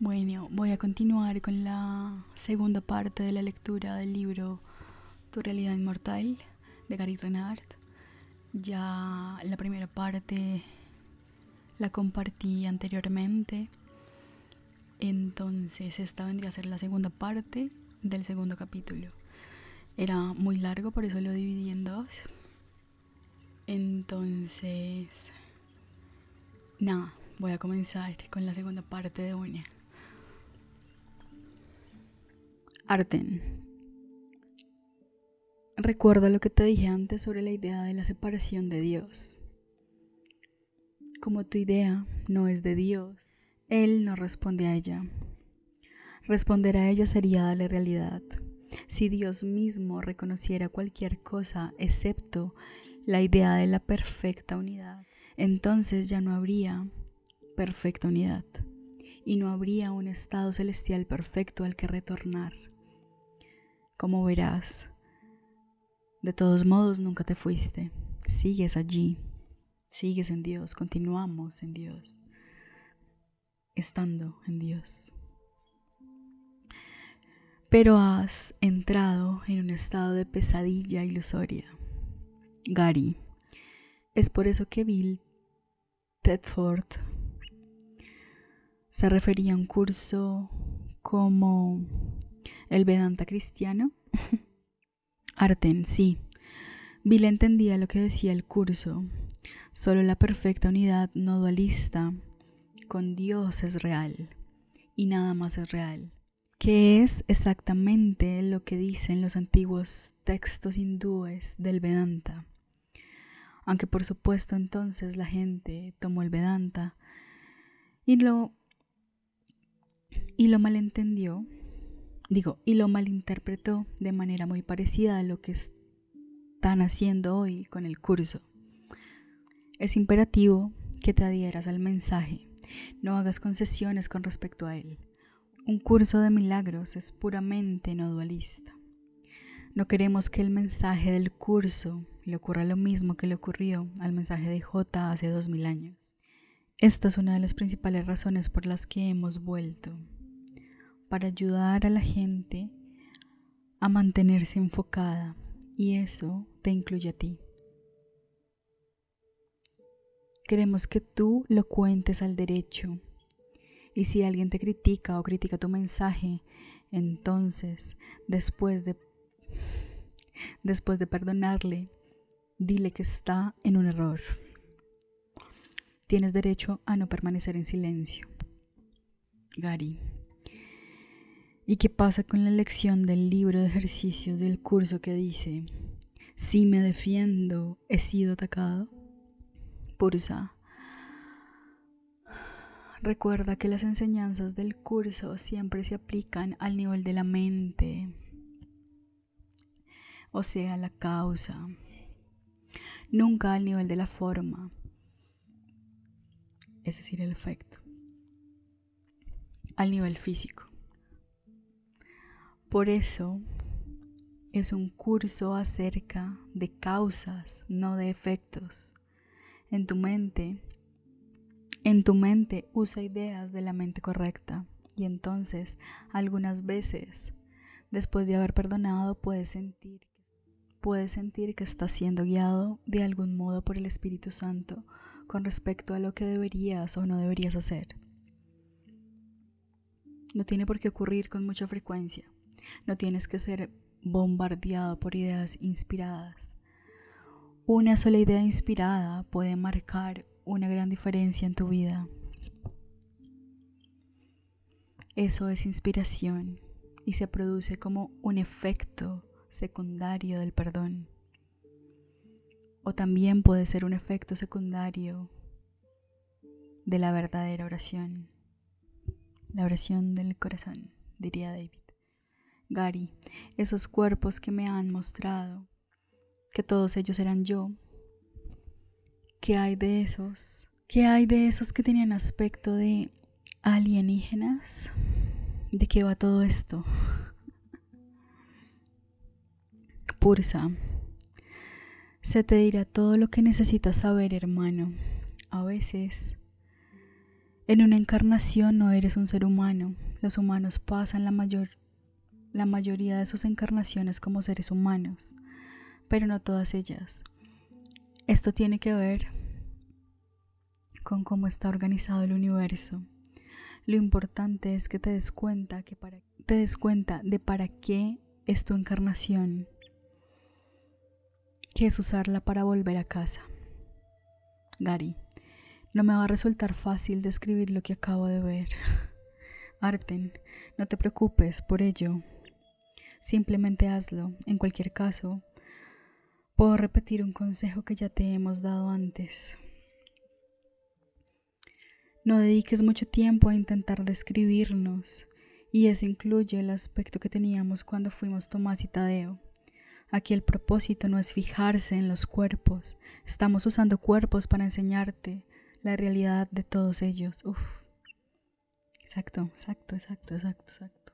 Bueno, voy a continuar con la segunda parte de la lectura del libro Tu realidad inmortal de Gary Renard. Ya la primera parte la compartí anteriormente. Entonces esta vendría a ser la segunda parte del segundo capítulo. Era muy largo, por eso lo dividí en dos. Entonces, nada, voy a comenzar con la segunda parte de una. Arten. Recuerda lo que te dije antes sobre la idea de la separación de Dios. Como tu idea no es de Dios, Él no responde a ella. Responder a ella sería darle realidad. Si Dios mismo reconociera cualquier cosa excepto la idea de la perfecta unidad, entonces ya no habría perfecta unidad y no habría un estado celestial perfecto al que retornar. Como verás, de todos modos nunca te fuiste, sigues allí, sigues en Dios, continuamos en Dios, estando en Dios. Pero has entrado en un estado de pesadilla ilusoria. Gary. Es por eso que Bill Tedford se refería a un curso como el Vedanta cristiano. Arten, sí. Bill entendía lo que decía el curso. Solo la perfecta unidad no dualista con Dios es real y nada más es real. ¿Qué es exactamente lo que dicen los antiguos textos hindúes del Vedanta? Aunque por supuesto entonces la gente tomó el Vedanta y lo y lo malentendió digo, y lo malinterpretó de manera muy parecida a lo que están haciendo hoy con el curso. Es imperativo que te adhieras al mensaje, no hagas concesiones con respecto a él. Un curso de milagros es puramente no dualista. No queremos que el mensaje del curso le ocurra lo mismo que le ocurrió al mensaje de J hace dos mil años. Esta es una de las principales razones por las que hemos vuelto para ayudar a la gente a mantenerse enfocada y eso te incluye a ti. Queremos que tú lo cuentes al derecho y si alguien te critica o critica tu mensaje, entonces después de después de perdonarle, dile que está en un error. Tienes derecho a no permanecer en silencio. Gary. ¿Y qué pasa con la lección del libro de ejercicios del curso que dice, si me defiendo, he sido atacado? Pursa. Recuerda que las enseñanzas del curso siempre se aplican al nivel de la mente, o sea, la causa, nunca al nivel de la forma, es decir, el efecto, al nivel físico. Por eso es un curso acerca de causas, no de efectos. En tu mente, en tu mente usa ideas de la mente correcta y entonces algunas veces después de haber perdonado puedes sentir puedes sentir que estás siendo guiado de algún modo por el Espíritu Santo con respecto a lo que deberías o no deberías hacer. No tiene por qué ocurrir con mucha frecuencia. No tienes que ser bombardeado por ideas inspiradas. Una sola idea inspirada puede marcar una gran diferencia en tu vida. Eso es inspiración y se produce como un efecto secundario del perdón. O también puede ser un efecto secundario de la verdadera oración. La oración del corazón, diría David. Gary, esos cuerpos que me han mostrado, que todos ellos eran yo. ¿Qué hay de esos? ¿Qué hay de esos que tenían aspecto de alienígenas? ¿De qué va todo esto? Pursa. Se te dirá todo lo que necesitas saber, hermano. A veces En una encarnación no eres un ser humano. Los humanos pasan la, mayor, la mayoría de sus encarnaciones como seres humanos, pero no todas ellas. Esto tiene que ver con cómo está organizado el universo. Lo importante es que te des cuenta que para te des cuenta de para qué es tu encarnación, que es usarla para volver a casa. Gary, no me va a resultar fácil describir lo que acabo de ver. Arten, no te preocupes por ello. Simplemente hazlo. En cualquier caso, puedo repetir un consejo que ya te hemos dado antes. No dediques mucho tiempo a intentar describirnos, y eso incluye el aspecto que teníamos cuando fuimos Tomás y Tadeo. Aquí el propósito no es fijarse en los cuerpos, estamos usando cuerpos para enseñarte la realidad de todos ellos. Uf. Exacto, exacto, exacto, exacto, exacto.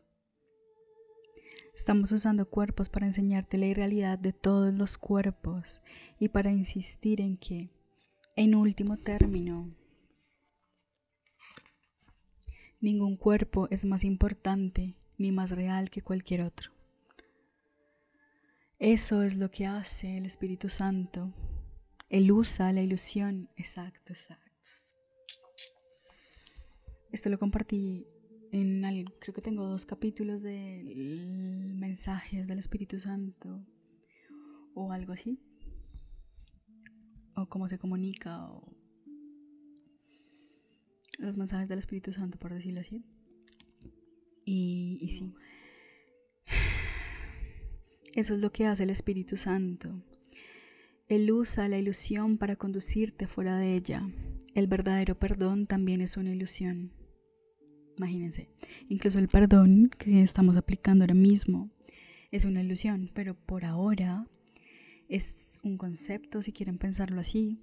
Estamos usando cuerpos para enseñarte la realidad de todos los cuerpos y para insistir en que, en último término, Ningún cuerpo es más importante ni más real que cualquier otro. Eso es lo que hace el Espíritu Santo. Él usa la ilusión. Exacto, exacto. Esto lo compartí en, creo que tengo dos capítulos de mensajes del Espíritu Santo o algo así. O cómo se comunica o los mensajes del Espíritu Santo, por decirlo así. Y sí, eso es lo que hace el Espíritu Santo. Él usa la ilusión para conducirte fuera de ella. El verdadero perdón también es una ilusión. Imagínense, incluso el perdón que estamos aplicando ahora mismo es una ilusión, pero por ahora es un concepto, si quieren pensarlo así,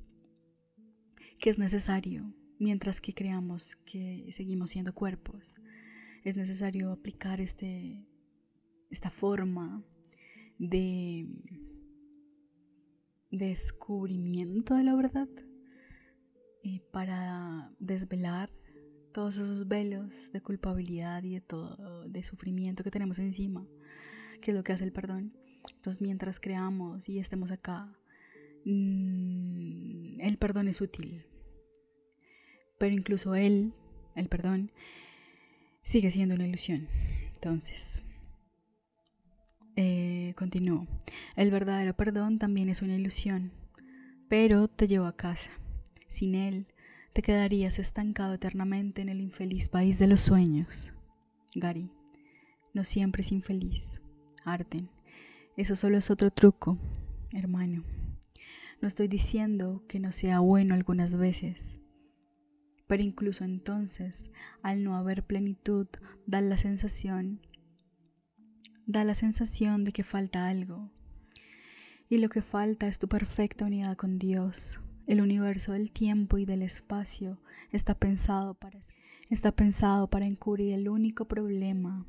que es necesario mientras que creamos que seguimos siendo cuerpos. Es necesario aplicar este, esta forma de descubrimiento de la verdad y para desvelar todos esos velos de culpabilidad y de todo de sufrimiento que tenemos encima, que es lo que hace el perdón. Entonces, mientras creamos y estemos acá, mm, el perdón es útil, pero incluso él, el perdón, sigue siendo una ilusión. Entonces, eh, continúo. El verdadero perdón también es una ilusión, pero te lleva a casa. Sin él, te quedarías estancado eternamente en el infeliz país de los sueños. Gary, no siempre es infeliz. Arten, eso solo es otro truco, hermano. No estoy diciendo que no sea bueno algunas veces, pero incluso entonces, al no haber plenitud, da la sensación, da la sensación de que falta algo. Y lo que falta es tu perfecta unidad con Dios. El universo del tiempo y del espacio está pensado para, está pensado para encubrir el único problema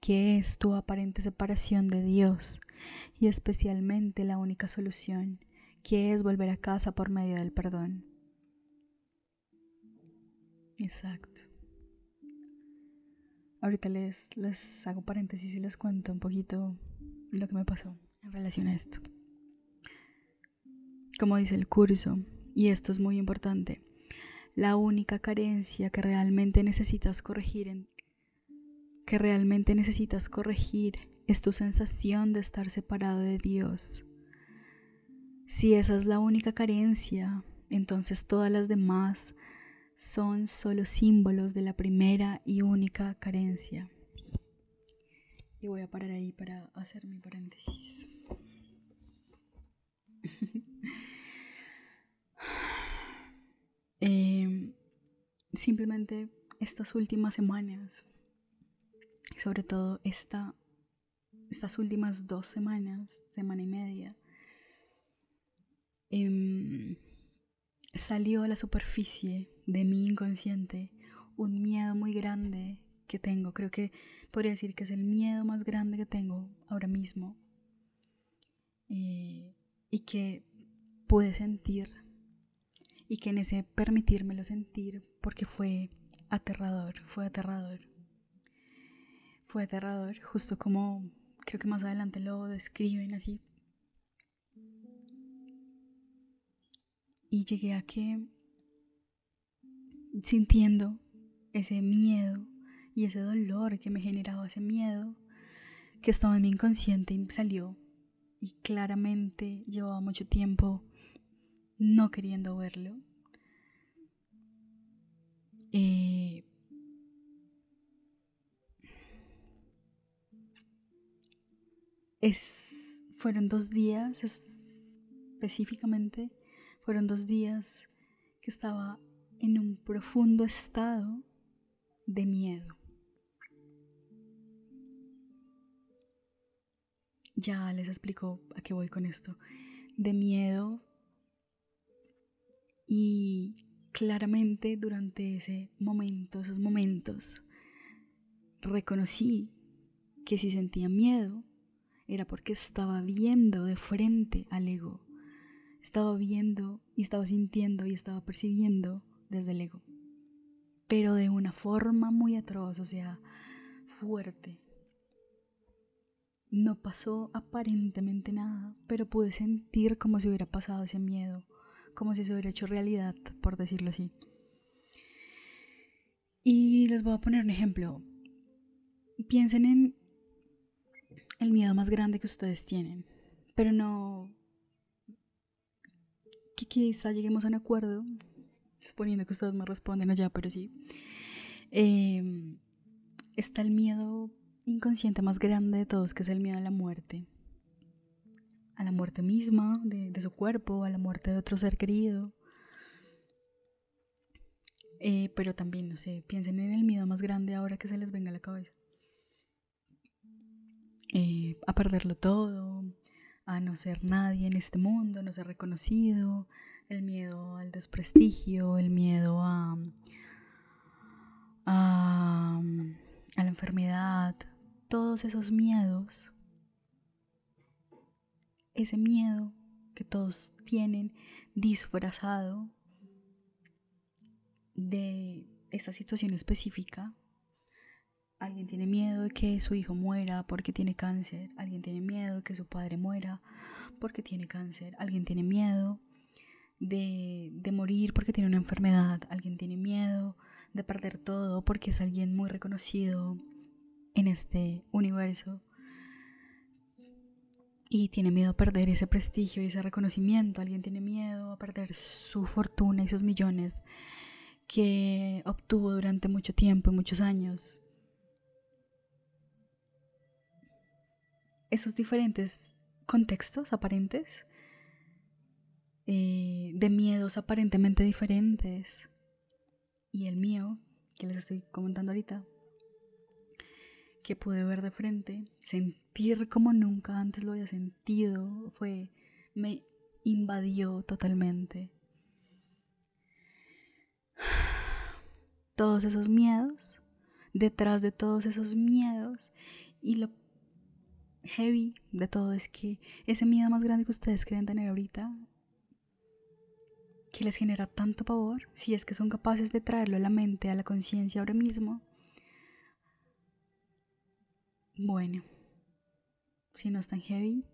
que es tu aparente separación de Dios y especialmente la única solución, que es volver a casa por medio del perdón. Exacto. Ahorita les, les hago paréntesis y les cuento un poquito lo que me pasó en relación a esto. Como dice el curso, y esto es muy importante, la única carencia que realmente necesitas corregir en, que realmente necesitas corregir es tu sensación de estar separado de Dios. Si esa es la única carencia, entonces todas las demás son solo símbolos de la primera y única carencia. Y voy a parar ahí para hacer mi paréntesis. Em, simplemente estas últimas semanas, sobre todo esta, estas últimas dos semanas, semana y media, em, salió a la superficie de mi inconsciente un miedo muy grande que tengo. Creo que podría decir que es el miedo más grande que tengo ahora mismo. Eh, y que pude sentir. Y que en ese permitírmelo sentir porque fue aterrador, fue aterrador. Fue aterrador, justo como creo que más adelante lo describen así. Y llegué a que sintiendo ese miedo y ese dolor que me generaba ese miedo que estaba en mi inconsciente y salió y claramente llevaba mucho tiempo no queriendo verlo. Eh, es, fueron dos días específicamente, fueron dos días que estaba en un profundo estado de miedo. Ya les explico a qué voy con esto. De miedo y claramente durante ese momento, esos momentos, reconocí que si sentía miedo era porque estaba viendo de frente al ego. Estaba viendo y estaba sintiendo y estaba percibiendo desde el ego. Pero de una forma muy atroz, o sea, fuerte. No pasó aparentemente nada, pero pude sentir como si hubiera pasado ese miedo, como si se hubiera hecho realidad, por decirlo así. Y les voy a poner un ejemplo. Piensen en el miedo más grande que ustedes tienen, pero no que quizá lleguemos a un acuerdo, suponiendo que ustedes me responden allá, pero sí. Em, está el miedo inconsciente más grande de todos, que es el miedo a la muerte. A la muerte misma de, su cuerpo, a la muerte de otro ser querido. Eh, pero también, no sé, piensen en el miedo más grande ahora que se les venga a la cabeza. Eh, a perderlo todo, a no ser nadie en este mundo, no ser reconocido, el miedo al desprestigio, el miedo a, a, la enfermedad, todos esos miedos, ese miedo que todos tienen disfrazado de esa situación específica. Alguien tiene miedo de que su hijo muera porque tiene cáncer. Alguien tiene miedo de que su padre muera porque tiene cáncer. Alguien tiene miedo de, de, morir porque tiene una enfermedad. Alguien tiene miedo de perder todo porque es alguien muy reconocido en este universo y tiene miedo a perder ese prestigio y ese reconocimiento. Alguien tiene miedo a perder su fortuna y sus millones que obtuvo durante mucho tiempo y muchos años. Esos diferentes contextos aparentes eh, de miedos aparentemente diferentes y el mío que les estoy comentando ahorita que pude ver de frente, sentir como nunca antes lo había sentido, fue, me invadió totalmente. Todos esos miedos, detrás de todos esos miedos, y lo heavy de todo es que ese miedo más grande que ustedes creen tener ahorita, que les genera tanto pavor, si es que son capaces de traerlo a la mente, a la conciencia ahora mismo, bueno, si no es tan heavy,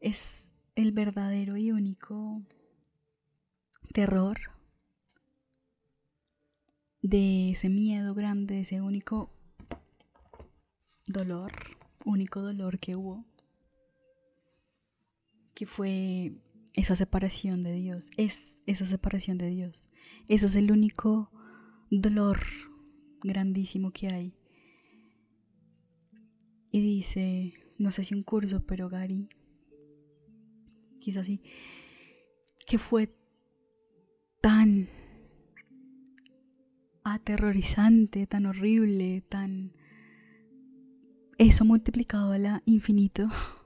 es el verdadero y único terror de ese miedo grande, de ese único dolor, único dolor que hubo, que fue esa separación de Dios, es esa separación de Dios. Eso es el único dolor grandísimo que hay y dice, no sé si un curso, pero Gary, quizás sí, que fue tan aterrorizante, tan horrible, tan... Eso multiplicado a la infinito.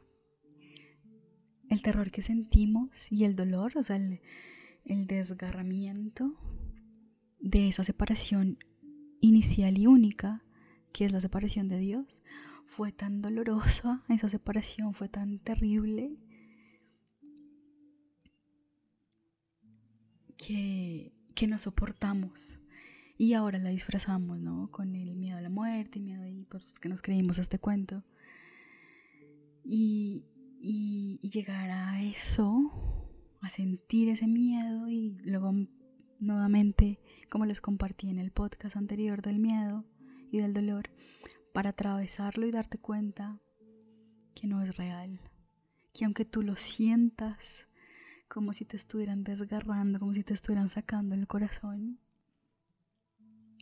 El terror que sentimos y el dolor, o sea, el, desgarramiento de esa separación inicial y única, que es la separación de Dios, fue tan dolorosa, esa separación fue tan terrible que, que no soportamos. Y ahora la disfrazamos, ¿no? Con el miedo a la muerte, miedo y pues, porque nos creímos este cuento. Y, y, llegar a eso, a sentir ese miedo y luego nuevamente, como les compartí en el podcast anterior del miedo y del dolor, para atravesarlo y darte cuenta que no es real, que aunque tú lo sientas como si te estuvieran desgarrando, como si te estuvieran sacando el corazón,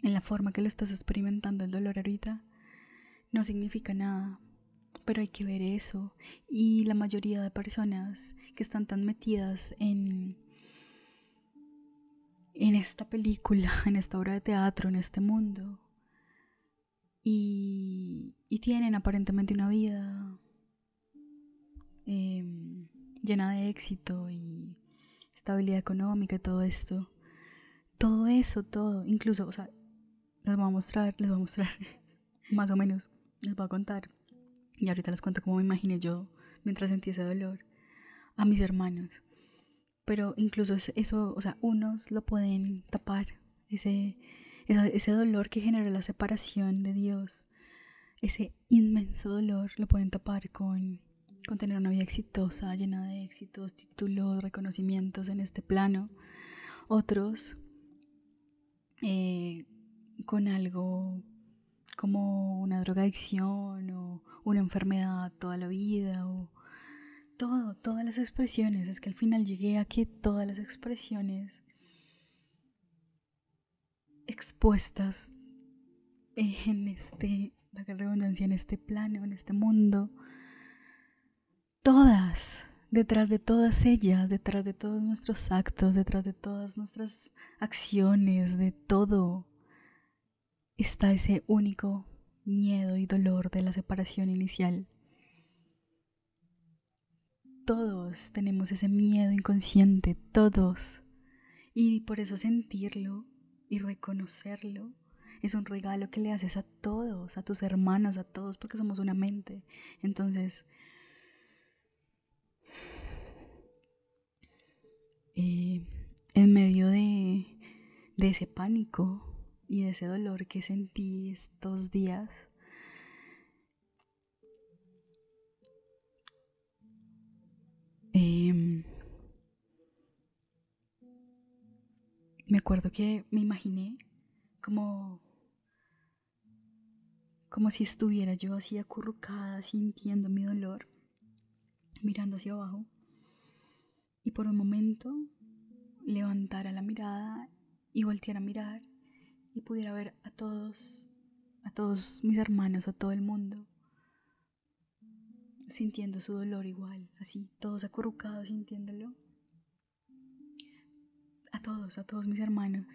en la forma que lo estás experimentando el dolor ahorita, no significa nada. Pero hay que ver eso. Y la mayoría de personas que están tan metidas en, en esta película, en esta obra de teatro, en este mundo, y, y tienen aparentemente una vida Em, llena de éxito y estabilidad económica y todo esto. Todo eso, todo, incluso, o sea, les voy a mostrar, les voy a mostrar, más o menos, les voy a contar. Y ahorita les cuento cómo me imaginé yo mientras sentí ese dolor a mis hermanos. Pero incluso eso, o sea, unos lo pueden tapar, ese, ese dolor que genera la separación de Dios, ese inmenso dolor lo pueden tapar con con tener una vida exitosa, llena de éxitos, títulos, reconocimientos en este plano. Otros eh, con algo como una drogadicción o una enfermedad toda la vida o todo, todas las expresiones. Es que al final llegué a que todas las expresiones expuestas en este, la redundancia, en este plano, en este mundo, todas, detrás de todas ellas, detrás de todos nuestros actos, detrás de todas nuestras acciones, de todo, está ese único miedo y dolor de la separación inicial. Todos tenemos ese miedo inconsciente, todos. Y por eso sentirlo y reconocerlo es un regalo que le haces a todos, a tus hermanos, a todos, porque somos una mente. Entonces, Eh, en medio de, ese pánico y de ese dolor que sentí estos días, em, me acuerdo que me imaginé como como si estuviera yo así acurrucada sintiendo mi dolor mirando hacia abajo y por un momento levantara la mirada y volteara a mirar y pudiera ver a todos, a todos mis hermanos, a todo el mundo, sintiendo su dolor igual, así, todos acurrucados sintiéndolo. A todos, a todos mis hermanos.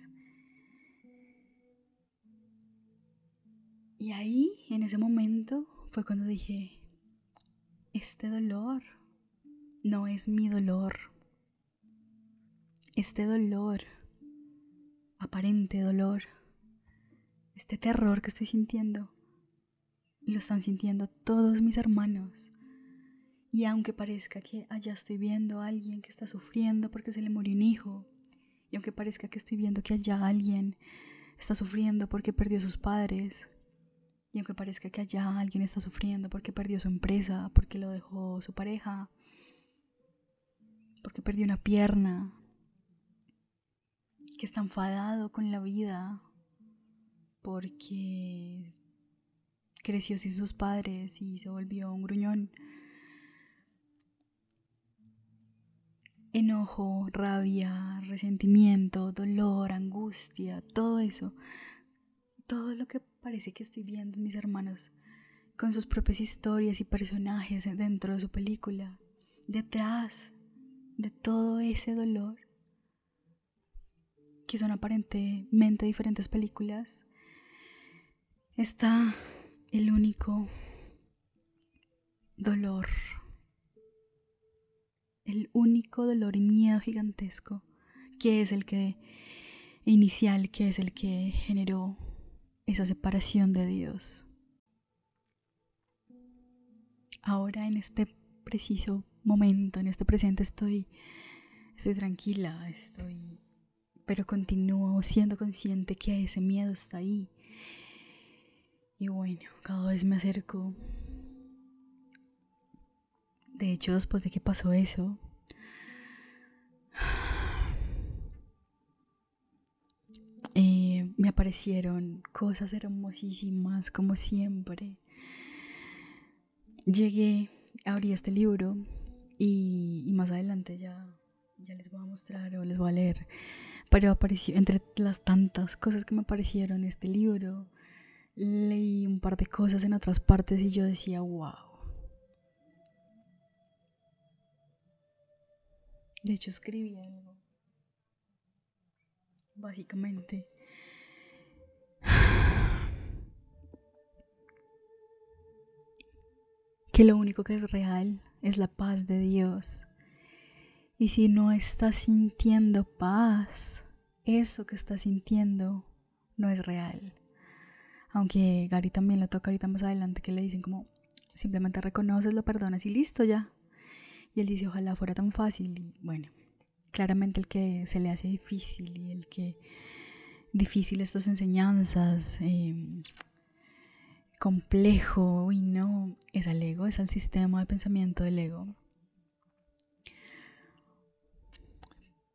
Y ahí, en ese momento, fue cuando dije, este dolor no es mi dolor este dolor, aparente dolor, este terror que estoy sintiendo, lo están sintiendo todos mis hermanos. Y aunque parezca que allá estoy viendo a alguien que está sufriendo porque se le murió un hijo, y aunque parezca que estoy viendo que allá alguien está sufriendo porque perdió sus padres, y aunque parezca que allá alguien está sufriendo porque perdió su empresa, porque lo dejó su pareja, porque perdió una pierna, que está enfadado con la vida porque creció sin sus padres y se volvió un gruñón. Enojo, rabia, resentimiento, dolor, angustia, todo eso, todo lo que parece que estoy viendo en mis hermanos con sus propias historias y personajes dentro de su película, detrás de todo ese dolor que son aparentemente diferentes películas, está el único dolor, el único dolor y miedo gigantesco, que es el que inicial, que es el que generó esa separación de Dios. Ahora en este preciso momento, en este presente estoy estoy tranquila, estoy pero continúo siendo consciente que ese miedo está ahí. Y bueno, cada vez me acerco. De hecho, después de que pasó eso, eh, me aparecieron cosas hermosísimas, como siempre. Llegué, abrí este libro y, y más adelante ya, ya les voy a mostrar o les voy a leer pero apareció, entre las tantas cosas que me aparecieron este libro, leí un par de cosas en otras partes y yo decía, wow. De hecho, escribí algo. Básicamente. Que lo único que es real es la paz de Dios y si no estás sintiendo paz, eso que estás sintiendo no es real. Aunque Gary también lo toca ahorita más adelante, que le dicen como, simplemente reconoces, lo perdonas y listo ya. Y él dice, ojalá fuera tan fácil. Y bueno, claramente el que se le hace difícil y el que difícil estas enseñanzas, em, complejo y no, es al ego, es al sistema de pensamiento del ego.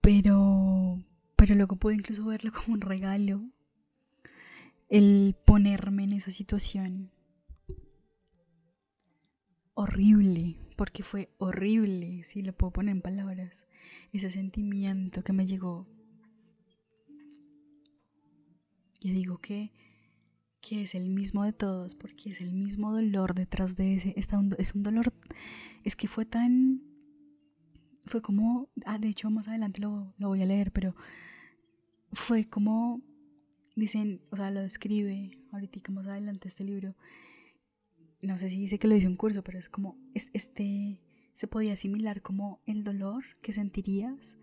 Pero, pero luego puedo incluso verlo como un regalo. El ponerme en esa situación horrible, porque fue horrible, si lo puedo poner en palabras, ese sentimiento que me llegó. Y digo que, que es el mismo de todos, porque es el mismo dolor detrás de ese. es un dolor, es que fue tan fue como, ah, de hecho más adelante lo, lo voy a leer, pero fue como, dicen, o sea, lo describe ahorita más adelante este libro, no sé si dice que lo hizo un curso, pero es como, este, se podía asimilar como el dolor que sentirías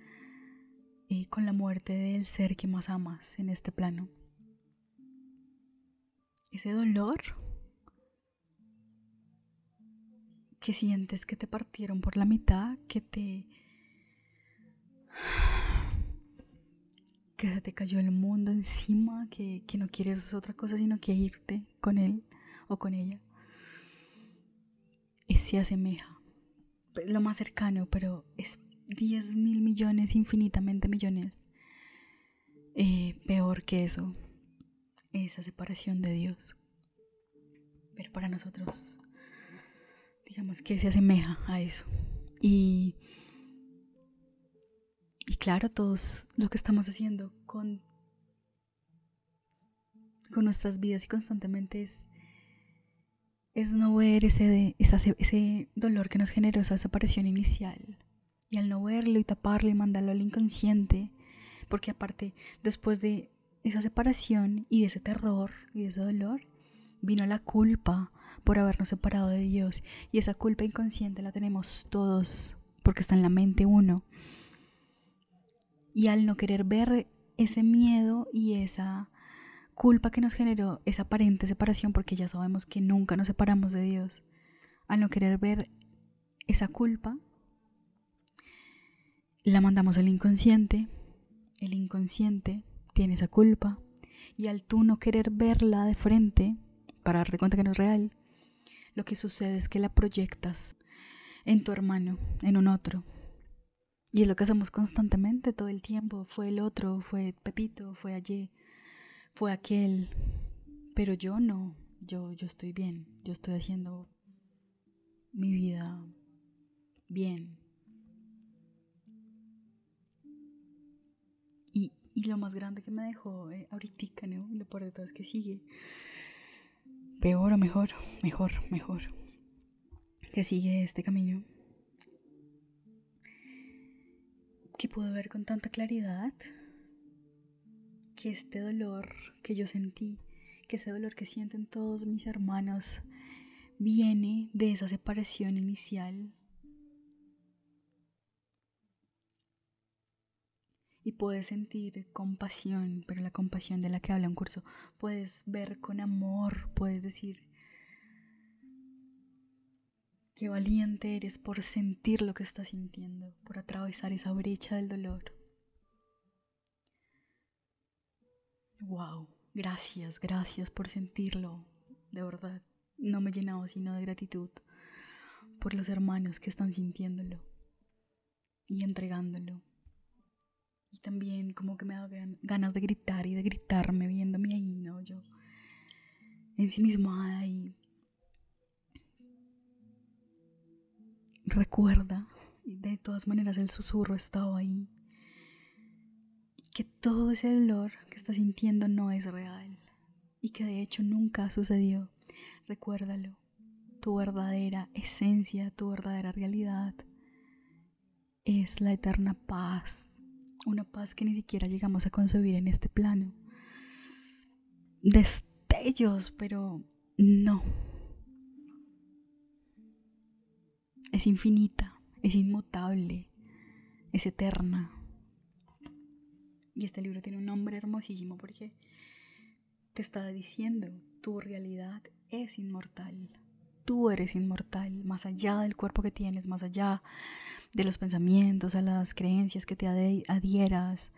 eh, con la muerte del ser que más amas en este plano. Ese dolor que sientes que te partieron por la mitad, que te... que se te cayó el mundo encima, que, no quieres otra cosa sino que irte con él o con ella. Y se asemeja. Lo más cercano, pero es 10 mil millones, infinitamente millones. Eh, peor que eso, esa separación de Dios. Pero para nosotros digamos que se asemeja a eso. Y, y claro, todos lo que estamos haciendo con, con nuestras vidas y constantemente es, es no ver ese, ese dolor que nos generó esa desaparición inicial. Y al no verlo y taparlo y mandarlo al inconsciente, porque aparte, después de esa separación y de ese terror y de ese dolor, vino la culpa, por habernos separado de Dios. Y esa culpa inconsciente la tenemos todos porque está en la mente uno. Y al no querer ver ese miedo y esa culpa que nos generó esa aparente separación, porque ya sabemos que nunca nos separamos de Dios, al no querer ver esa culpa, la mandamos al inconsciente, el inconsciente tiene esa culpa, y al tú no querer verla de frente, para darte cuenta que no es real, lo que sucede es que la proyectas en tu hermano, en un otro. Y es lo que hacemos constantemente todo el tiempo. Fue el otro, fue Pepito, fue allí, fue aquel. Pero yo no, yo, yo estoy bien, yo estoy haciendo mi vida bien. Y, y lo más grande que me dejó eh, ahorita, ¿no? Lo por detrás que sigue peor o mejor, mejor, mejor, que sigue este camino, que puedo ver con tanta claridad que este dolor que yo sentí, que ese dolor que sienten todos mis hermanos, viene de esa separación inicial. Y puedes sentir compasión, pero la compasión de la que habla un curso, puedes ver con amor, puedes decir, qué valiente eres por sentir lo que estás sintiendo, por atravesar esa brecha del dolor. wow, gracias, gracias por sentirlo, de verdad. No me he llenado sino de gratitud por los hermanos que están sintiéndolo y entregándolo. Y también como que me da ganas de gritar y de gritarme viéndome ahí, ¿no? Yo en sí Recuerda, de todas maneras el susurro estaba ahí, que todo ese dolor que estás sintiendo no es real y que de hecho nunca sucedió. Recuérdalo, tu verdadera esencia, tu verdadera realidad es la eterna paz, una paz que ni siquiera llegamos a concebir en este plano. Destellos, pero no. Es infinita, es inmutable, es eterna. Y este libro tiene un nombre hermosísimo porque te está diciendo, tu realidad es inmortal tú eres inmortal, más allá del cuerpo que tienes, más allá de los pensamientos, a las creencias que te adhieras.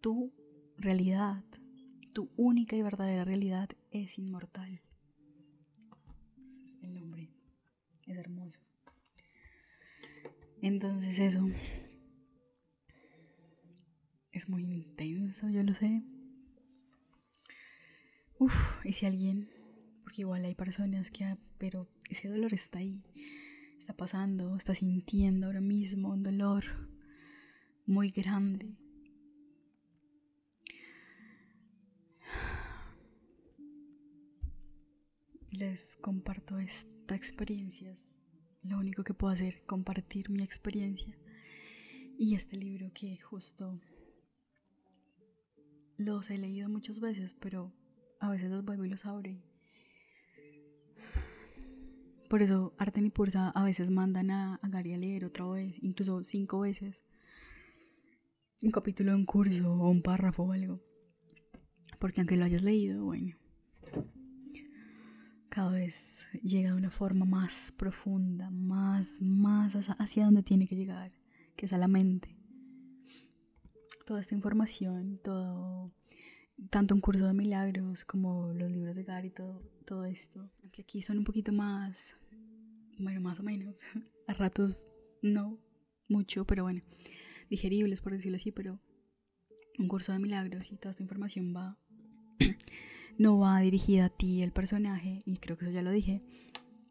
Tu realidad, tu única y verdadera realidad es inmortal. El nombre es hermoso. Entonces eso es muy intenso, yo lo sé. Uf, y si alguien igual hay personas que, pero ese dolor está ahí, está pasando, está sintiendo ahora mismo un dolor muy grande. Les comparto esta experiencia. Lo único que puedo hacer, compartir mi experiencia. Y este libro que justo los he leído muchas veces, pero a veces los vuelvo y los abro por eso Arten y Pursa a veces mandan a, Gary a leer otra vez, incluso cinco veces, un capítulo, un curso o un párrafo o algo. Porque aunque lo hayas leído, bueno, cada vez llega de una forma más profunda, más, más hacia donde tiene que llegar, que es a la mente. Toda esta información, todo, tanto un curso de milagros como los libros de Gary, todo, todo esto, que aquí son un poquito más bueno, más o menos. A ratos no mucho, pero bueno, digeribles por decirlo así, pero un curso de milagros y toda esta información va no va dirigida a ti el personaje y creo que eso ya lo dije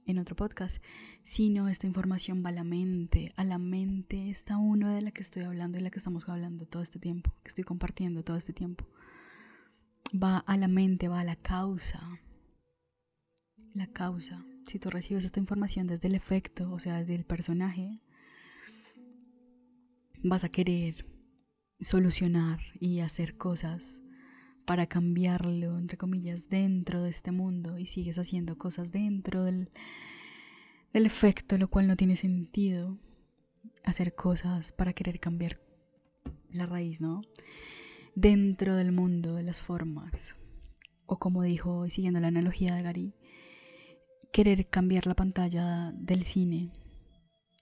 en otro podcast, sino esta información va a la mente, a la mente está uno de la que estoy hablando, de la que estamos hablando todo este tiempo, que estoy compartiendo todo este tiempo. Va a la mente, va a la causa. La causa si tú recibes esta información desde el efecto, o sea, desde el personaje, vas a querer solucionar y hacer cosas para cambiarlo, entre comillas, dentro de este mundo y sigues haciendo cosas dentro del, del efecto, lo cual no tiene sentido hacer cosas para querer cambiar la raíz, ¿no? Dentro del mundo de las formas. O como dijo, siguiendo la analogía de Gary, querer cambiar la pantalla del cine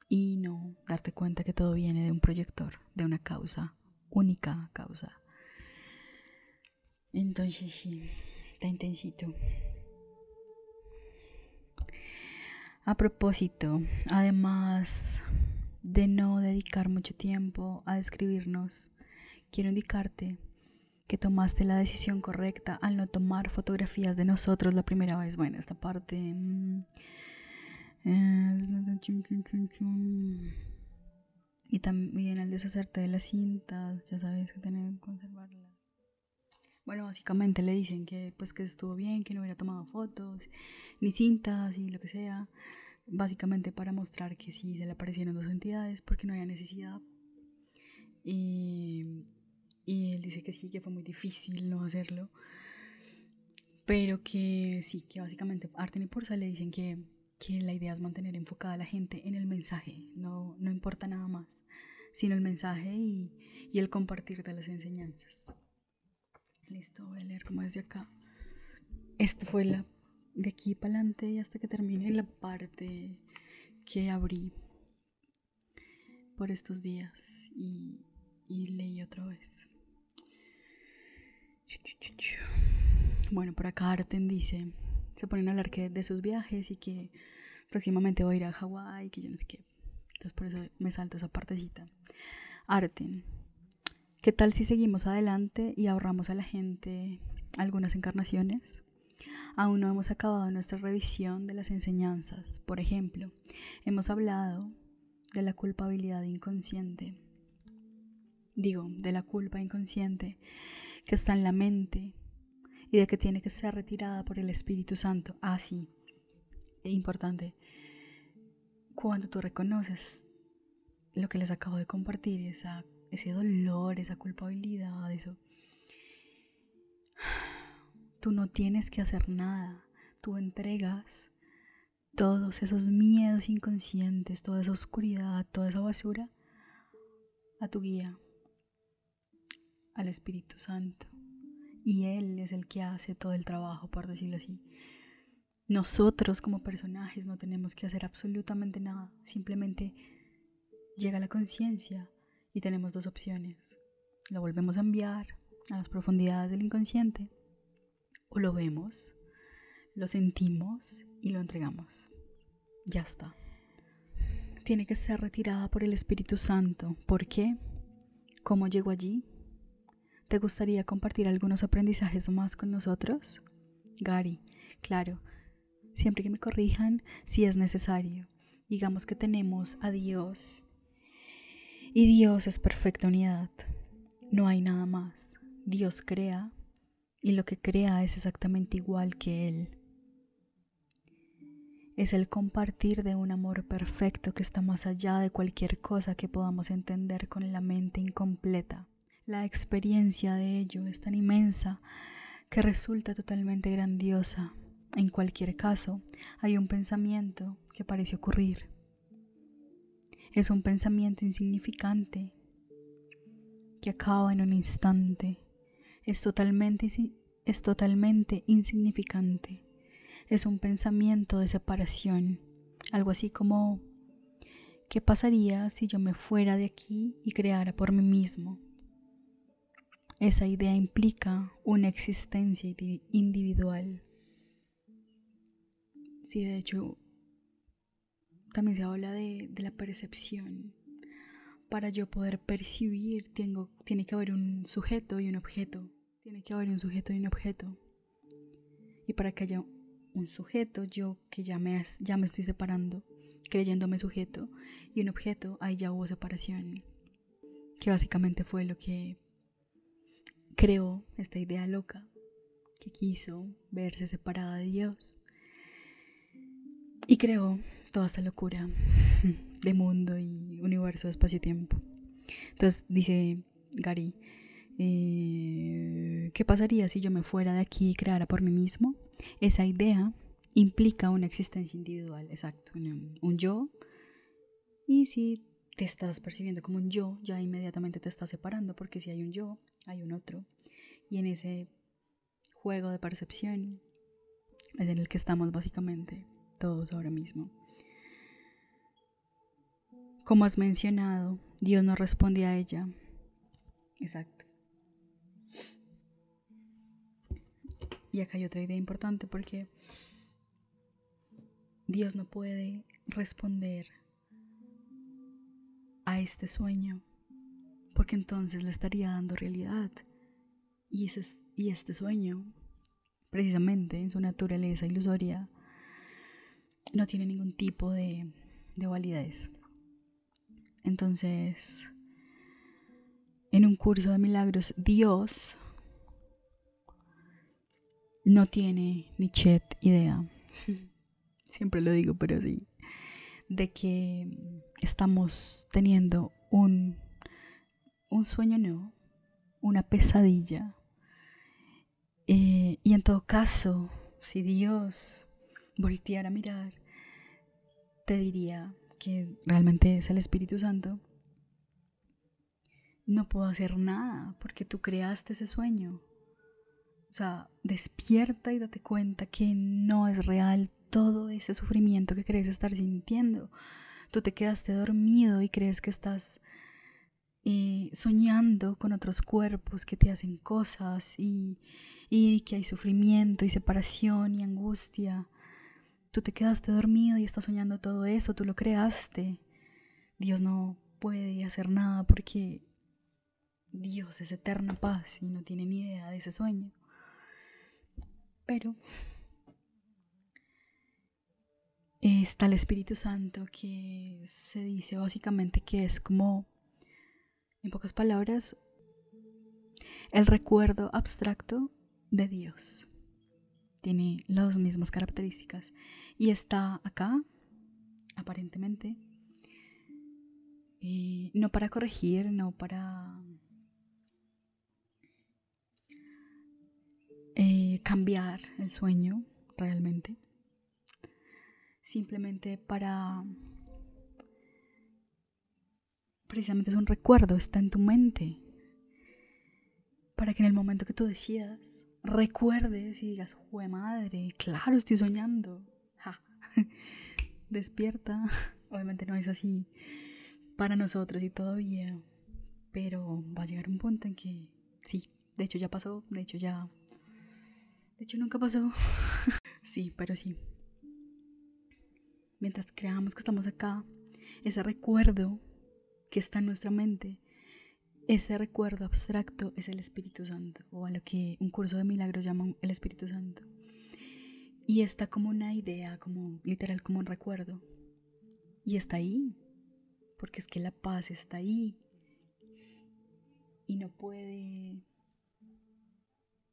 y no darte cuenta que todo viene de un proyector, de una causa, única causa. Entonces sí, está intensito. A propósito, además de no dedicar mucho tiempo a describirnos, quiero indicarte que tomaste la decisión correcta al no tomar fotografías de nosotros la primera vez. Bueno, esta parte... Mm, eh, y también al deshacerte de las cintas, ya sabes que tener que conservarlas. Bueno, básicamente le dicen que pues que estuvo bien, que no hubiera tomado fotos, ni cintas y lo que sea. Básicamente para mostrar que sí se le aparecieron dos entidades porque no había necesidad. Y y él dice que sí, que fue muy difícil no hacerlo. Pero que sí, que básicamente Arten y Porza le dicen que, que la idea es mantener enfocada a la gente en el mensaje. No, no importa nada más, sino el mensaje y, y el compartir de las enseñanzas. Listo, voy a leer como desde acá. Esta fue la de aquí para adelante y hasta que termine la parte que abrí por estos días y, leí otra vez. Bueno, por acá Arten dice, se ponen a hablar que de sus viajes y que próximamente voy a ir a Hawái, que yo no sé qué. Entonces por eso me salto esa partecita. Arten, ¿qué tal si seguimos adelante y ahorramos a la gente algunas encarnaciones? Aún no hemos acabado nuestra revisión de las enseñanzas. Por ejemplo, hemos hablado de la culpabilidad inconsciente. Digo, de la culpa inconsciente que está en la mente y de que tiene que ser retirada por el Espíritu Santo. Ah, sí, importante. Cuando tú reconoces lo que les acabo de compartir, esa, ese dolor, esa culpabilidad, eso, tú no tienes que hacer nada. Tú entregas todos esos miedos inconscientes, toda esa oscuridad, toda esa basura a tu guía, al Espíritu Santo y Él es el que hace todo el trabajo, por decirlo así. Nosotros como personajes no tenemos que hacer absolutamente nada, simplemente llega la conciencia y tenemos dos opciones. Lo volvemos a enviar a las profundidades del inconsciente o lo vemos, lo sentimos y lo entregamos. Ya está. Tiene que ser retirada por el Espíritu Santo. ¿Por qué? ¿Cómo llegó allí? ¿Te gustaría compartir algunos aprendizajes más con nosotros? Gary, claro, siempre que me corrijan si es necesario. Digamos que tenemos a Dios y Dios es perfecta unidad. No hay nada más. Dios crea y lo que crea es exactamente igual que Él. Es el compartir de un amor perfecto que está más allá de cualquier cosa que podamos entender con la mente incompleta. La experiencia de ello es tan inmensa que resulta totalmente grandiosa. En cualquier caso, hay un pensamiento que parece ocurrir. Es un pensamiento insignificante que acaba en un instante. Es totalmente, es totalmente insignificante. Es un pensamiento de separación. Algo así como, ¿qué pasaría si yo me fuera de aquí y creara por mí mismo? Esa idea implica una existencia individual. Sí, de hecho, también se habla de, la percepción. Para yo poder percibir, tengo, tiene que haber un sujeto y un objeto. Tiene que haber un sujeto y un objeto. Y para que haya un sujeto, yo que ya me, ya me estoy separando, creyéndome sujeto, y un objeto, ahí ya hubo separación. Que básicamente fue lo que creó esta idea loca que quiso verse separada de Dios y creó toda esta locura de mundo y universo, espacio-tiempo. Entonces dice Gary, eh, ¿qué pasaría si yo me fuera de aquí y creara por mí mismo? Esa idea implica una existencia individual, exacto, un, un yo. Y si te estás percibiendo como un yo, ya inmediatamente te estás separando, porque si hay un yo, hay un otro. Y en ese juego de percepción es en el que estamos básicamente todos ahora mismo. Como has mencionado, Dios no responde a ella. Exacto. Y acá hay otra idea importante porque Dios no puede responder a este sueño porque entonces le estaría dando realidad. Y, ese, y este sueño, precisamente en su naturaleza ilusoria, no tiene ningún tipo de, de validez. Entonces, en un curso de milagros, Dios no tiene ni chet idea. Siempre lo digo, pero sí. De que estamos teniendo un un sueño no, una pesadilla. Eh, y en todo caso, si Dios volteara a mirar, te diría que realmente es el Espíritu Santo. No puedo hacer nada porque tú creaste ese sueño. O sea, despierta y date cuenta que no es real todo ese sufrimiento que crees estar sintiendo. Tú te quedaste dormido y crees que estás eh, soñando con otros cuerpos que te hacen cosas y, y que hay sufrimiento y separación y angustia. Tú te quedaste dormido y estás soñando todo eso, tú lo creaste. Dios no puede hacer nada porque Dios es eterna paz y no tiene ni idea de ese sueño. Pero está el Espíritu Santo que se dice básicamente que es como, en pocas palabras, el recuerdo abstracto de Dios. Tiene las mismas características. Y está acá, aparentemente, eh, no para corregir, no para eh, cambiar el sueño realmente, simplemente para... Precisamente es un recuerdo, está en tu mente, para que en el momento que tú decidas recuerdes y digas, ¡jue madre! Claro, estoy soñando. Despierta. Obviamente no es así para nosotros y todavía, pero va a llegar un punto en que sí, de hecho ya pasó, de hecho ya... De hecho nunca pasó. sí, pero sí. Mientras creamos que estamos acá, ese recuerdo que está en nuestra mente ese recuerdo abstracto es el Espíritu Santo, o a lo que un curso de milagros llaman el Espíritu Santo. Y está como una idea, como literal, como un recuerdo. Y está ahí, porque es que la paz está ahí. Y no puede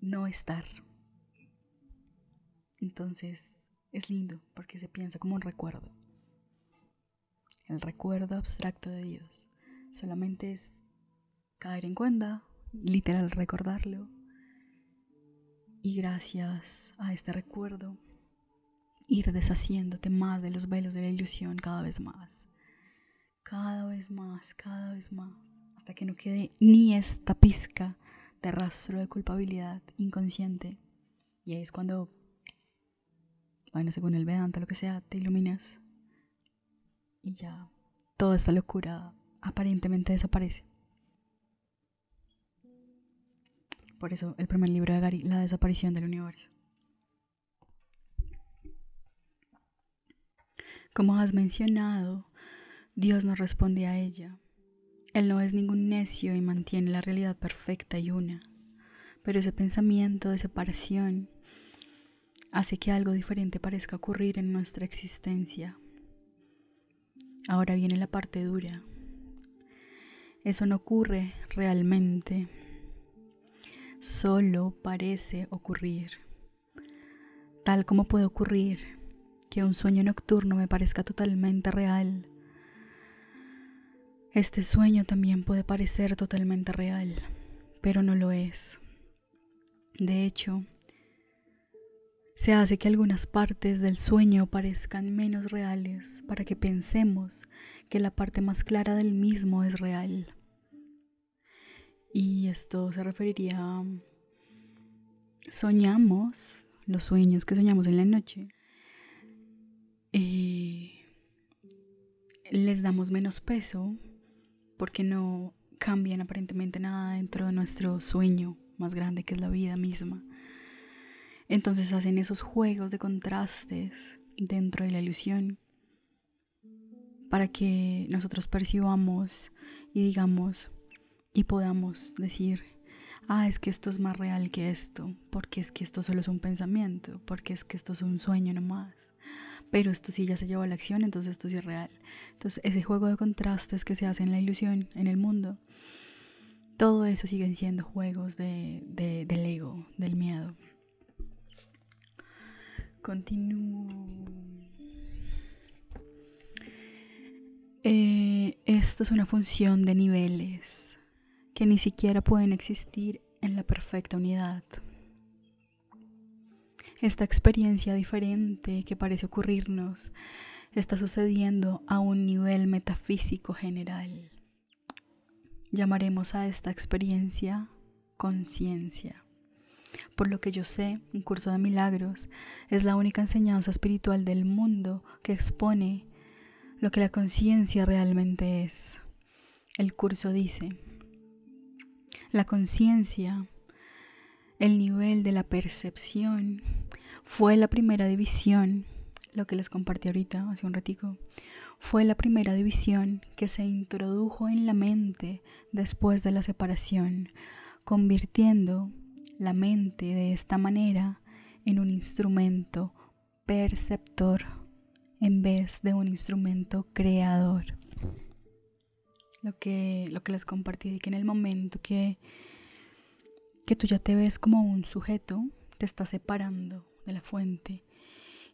no estar. Entonces es lindo porque se piensa como un recuerdo. El recuerdo abstracto de Dios. Solamente es caer en cuenta, literal recordarlo. Y gracias a este recuerdo, ir deshaciéndote más de los velos de la ilusión cada vez más. Cada vez más, cada vez más. Hasta que no quede ni esta pizca de rastro de culpabilidad inconsciente. Y ahí es cuando, bueno, según el Vedanta, lo que sea, te iluminas. Y ya toda esta locura aparentemente desaparece. Por eso el primer libro de Gary, La desaparición del universo. Como has mencionado, Dios no responde a ella. Él no es ningún necio y mantiene la realidad perfecta y una. Pero ese pensamiento de separación hace que algo diferente parezca ocurrir en nuestra existencia. Ahora viene la parte dura. Eso no ocurre realmente solo parece ocurrir. Tal como puede ocurrir que un sueño nocturno me parezca totalmente real. Este sueño también puede parecer totalmente real, pero no lo es. De hecho, se hace que algunas partes del sueño parezcan menos reales para que pensemos que la parte más clara del mismo es real. Y esto se referiría a soñamos, los sueños que soñamos en la noche. Eh, les damos menos peso porque no cambian aparentemente nada dentro de nuestro sueño más grande que es la vida misma. Entonces hacen esos juegos de contrastes dentro de la ilusión para que nosotros percibamos y digamos, y podamos decir, ah, es que esto es más real que esto, porque es que esto solo es un pensamiento, porque es que esto es un sueño nomás. Pero esto sí ya se llevó a la acción, entonces esto sí es real. Entonces ese juego de contrastes que se hace en la ilusión, en el mundo, todo eso siguen siendo juegos de, del ego, del miedo. Continúo. Eh, esto es una función de niveles que ni siquiera pueden existir en la perfecta unidad. Esta experiencia diferente que parece ocurrirnos está sucediendo a un nivel metafísico general. Llamaremos a esta experiencia conciencia. Por lo que yo sé, un curso de milagros es la única enseñanza espiritual del mundo que expone lo que la conciencia realmente es el curso dice, la conciencia, el nivel de la percepción, fue la primera división, lo que les compartí ahorita hace un ratico, fue la primera división que se introdujo en la mente después de la separación, convirtiendo la mente de esta manera en un instrumento perceptor en vez de un instrumento creador. Lo que, lo que les compartí, que en el momento que, que tú ya te ves como un sujeto, te estás separando de la fuente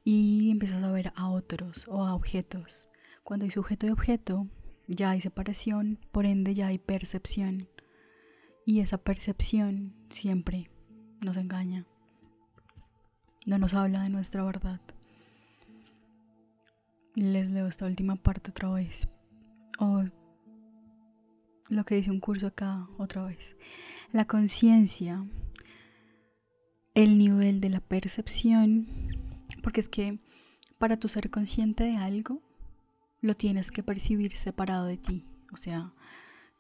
y empiezas a ver a otros o a objetos. Cuando hay sujeto y objeto, ya hay separación, por ende ya hay percepción. Y esa percepción siempre nos engaña. No nos habla de nuestra verdad. Les leo esta última parte otra vez. O lo que dice un curso acá otra vez. La conciencia, el nivel de la percepción, porque es que para tu ser consciente de algo, lo tienes que percibir separado de ti. O sea,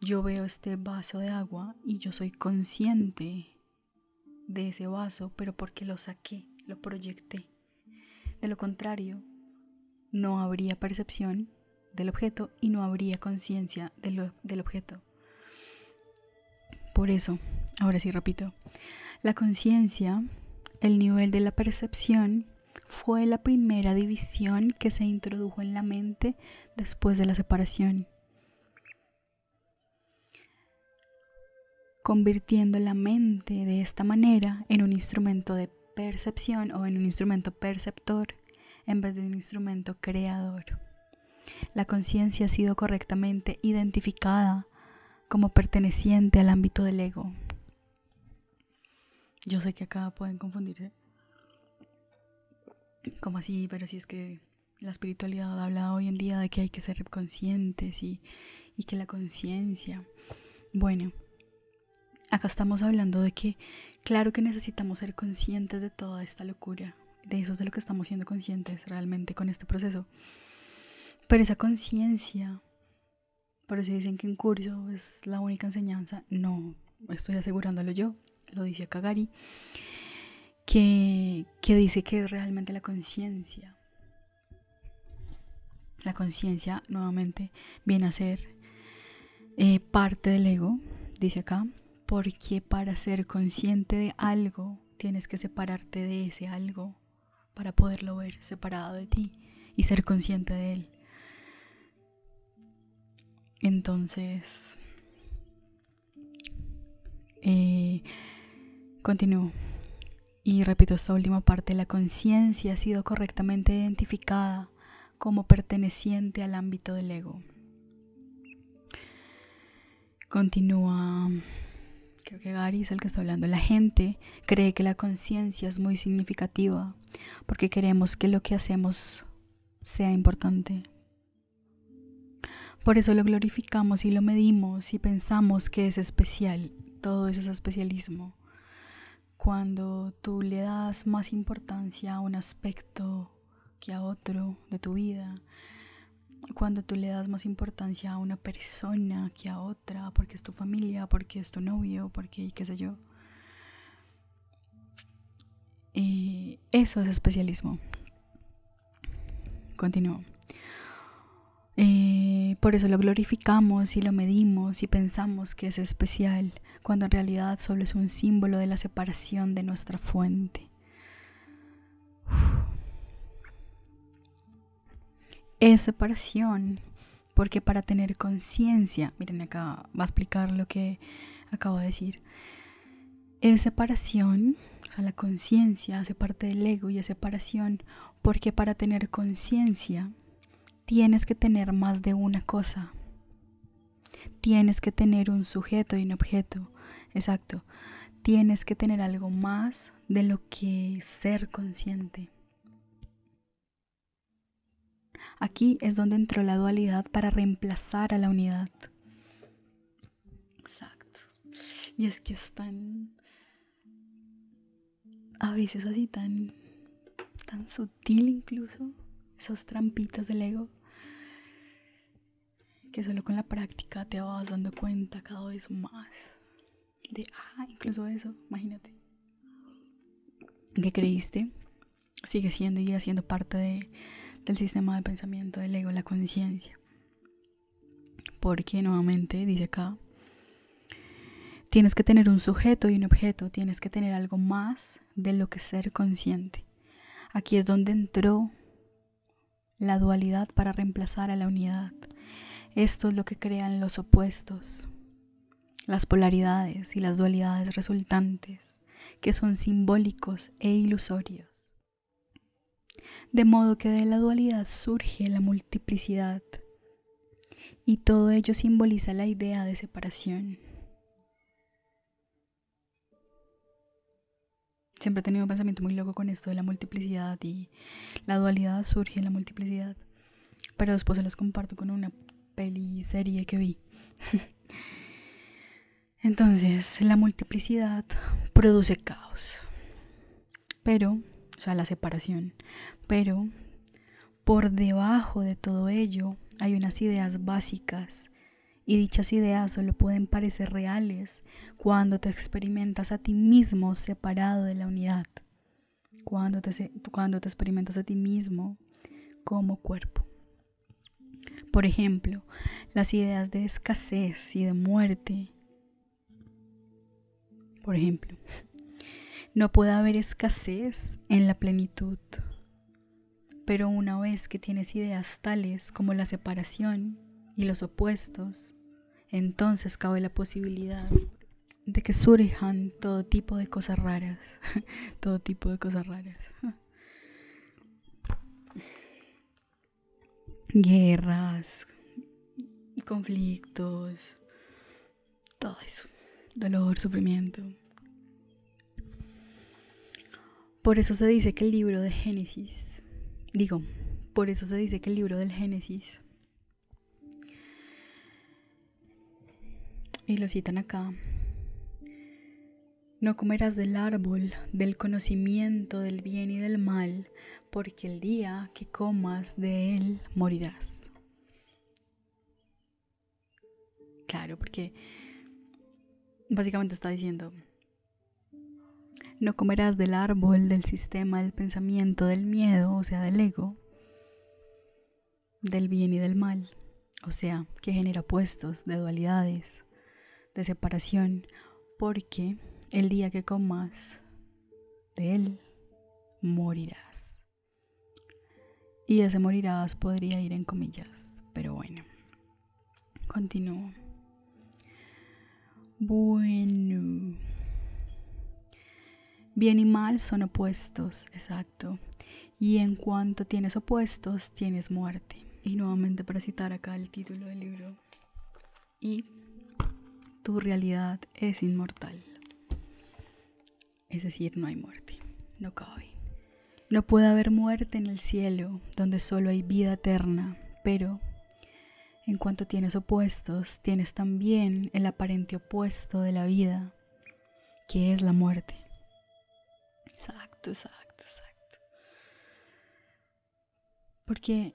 yo veo este vaso de agua y yo soy consciente de ese vaso, pero porque lo saqué, lo proyecté. De lo contrario, no habría percepción del objeto y no habría conciencia del objeto. Por eso, ahora sí repito, la conciencia, el nivel de la percepción, fue la primera división que se introdujo en la mente después de la separación, convirtiendo la mente de esta manera en un instrumento de percepción o en un instrumento perceptor en vez de un instrumento creador. La conciencia ha sido correctamente identificada como perteneciente al ámbito del ego. Yo sé que acá pueden confundirse como así? Pero si es que la espiritualidad habla hoy en día de que hay que ser conscientes y, y que la conciencia. Bueno, acá estamos hablando de que, claro que necesitamos ser conscientes de toda esta locura. De eso es de lo que estamos siendo conscientes realmente con este proceso. Pero esa conciencia, por eso dicen que en curso es la única enseñanza. No, estoy asegurándolo yo, lo dice Kagari que, dice que es realmente la conciencia. La conciencia, nuevamente, viene a ser eh, parte del ego, dice acá, porque para ser consciente de algo tienes que separarte de ese algo para poderlo ver separado de ti y ser consciente de él. Entonces, eh, continúo. Y repito esta última parte, la conciencia ha sido correctamente identificada como perteneciente al ámbito del ego. Continúa, creo que Gary es el que está hablando. La gente cree que la conciencia es muy significativa porque queremos que lo que hacemos sea importante. Por eso lo glorificamos y lo medimos y pensamos que es especial. Todo eso es especialismo cuando tú le das más importancia a un aspecto que a otro de tu vida, cuando tú le das más importancia a una persona que a otra, porque es tu familia, porque es tu novio, porque qué sé yo. Y eso es especialismo. Continúo. Eh, por eso lo glorificamos y lo medimos y pensamos que es especial cuando en realidad solo es un símbolo de la separación de nuestra fuente. Es separación porque para tener conciencia, miren acá va a explicar lo que acabo de decir, es separación, o sea, la conciencia hace parte del ego y es separación porque para tener conciencia tienes que tener más de una cosa. Tienes que tener un sujeto y un objeto. Exacto. Tienes que tener algo más de lo que ser consciente. Aquí es donde entró la dualidad para reemplazar a la unidad. Exacto. Y es que es tan... A veces así tan... tan sutil incluso. Esas trampitas del ego. que solo con la práctica te vas dando cuenta cada vez más de, ah, incluso eso, imagínate, que creíste sigue siendo y siendo parte de, del sistema de pensamiento del ego, la conciencia. Porque nuevamente dice acá, tienes que tener un sujeto y un objeto, tienes que tener algo más de lo que ser consciente. Aquí es donde entró la dualidad para reemplazar a la unidad. Esto es lo que crean los opuestos, las polaridades y las dualidades resultantes, que son simbólicos e ilusorios. De modo que de la dualidad surge la multiplicidad y todo ello simboliza la idea de separación. Siempre he tenido un pensamiento muy loco con esto de la multiplicidad y la dualidad surge en la multiplicidad. Pero después se los comparto con una peli serie que vi. Entonces, la multiplicidad produce caos. Pero, o sea, la separación. Pero, por debajo de todo ello hay unas ideas básicas y dichas ideas solo pueden parecer reales cuando te experimentas a ti mismo separado de la unidad, cuando te, cuando te experimentas a ti mismo como cuerpo. Por ejemplo, las ideas de escasez y de muerte. Por ejemplo, no puede haber escasez en la plenitud. Pero una vez que tienes ideas tales como la separación y los opuestos, entonces cabe la posibilidad de que surjan todo tipo de cosas raras, todo tipo de cosas raras. Guerras, conflictos, todo eso, dolor, sufrimiento. Por eso se dice que el libro de Génesis, digo, por eso se dice que el libro del Génesis Y lo citan acá. No comerás del árbol del conocimiento del bien y del mal, porque el día que comas de él morirás. Claro, porque básicamente está diciendo, no comerás del árbol del sistema del pensamiento del miedo, o sea, del ego, del bien y del mal, o sea, que genera puestos de dualidades, de separación, porque el día que comas de él, morirás. Y ese morirás podría ir en comillas, pero bueno, continúo. Bueno. Bien y mal son opuestos, exacto. Y en cuanto tienes opuestos, tienes muerte. Y nuevamente para citar acá el título del libro. Y tu realidad es inmortal. Es decir, no hay muerte, no cabe. No puede haber muerte en el cielo, donde solo hay vida eterna, pero en cuanto tienes opuestos, tienes también el aparente opuesto de la vida, que es la muerte. Exacto, exacto, exacto. Porque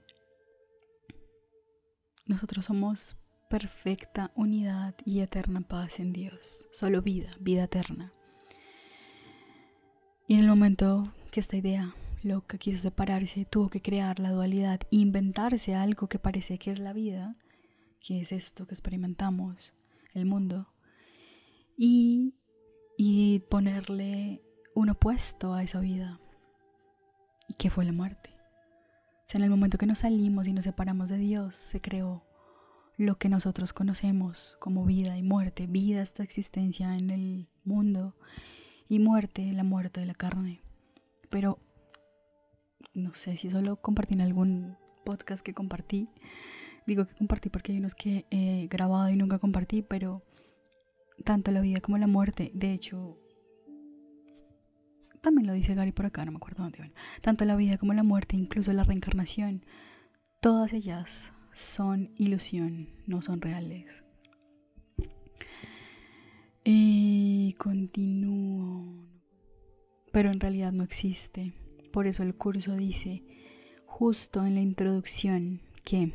nosotros somos perfecta unidad y eterna paz en Dios. Solo vida, vida eterna. Y en el momento que esta idea loca quiso separarse, tuvo que crear la dualidad, inventarse algo que parece que es la vida, que es esto que experimentamos, el mundo, y, y ponerle un opuesto a esa vida, y que fue la muerte. O en el momento que nos salimos y nos separamos de Dios, se creó lo que nosotros conocemos como vida y muerte, vida esta existencia en el mundo y muerte, la muerte de la carne. Pero no sé si solo compartí en algún podcast que compartí. Digo que compartí porque hay unos que he grabado y nunca compartí, pero tanto la vida como la muerte, de hecho, también lo dice Gary por acá, no me acuerdo dónde. Tanto la vida como la muerte, incluso la reencarnación, todas ellas son ilusión, no son reales. Y continúo. Pero en realidad no existe. Por eso el curso dice, justo en la introducción, que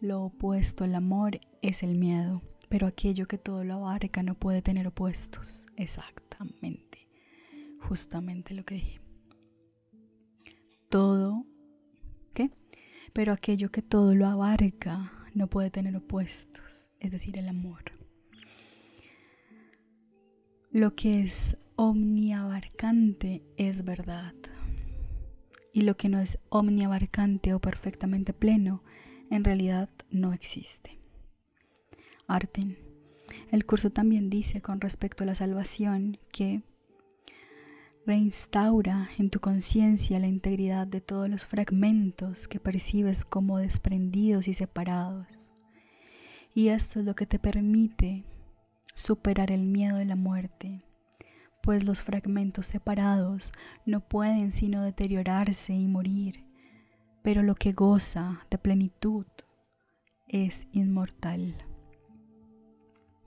Lo opuesto al amor es el miedo, pero aquello que todo lo abarca no puede tener opuestos. Exactamente, justamente lo que dije. Todo. Pero aquello que todo lo abarca no puede tener opuestos, es decir, el amor. Lo que es omniabarcante es verdad. Y lo que no es omniabarcante o perfectamente pleno, en realidad no existe. Arten. El curso también dice con respecto a la salvación que reinstaura en tu conciencia la integridad de todos los fragmentos que percibes como desprendidos y separados. Y esto es lo que te permite superar el miedo de la muerte, pues los fragmentos separados no pueden sino deteriorarse y morir, pero lo que goza de plenitud es inmortal.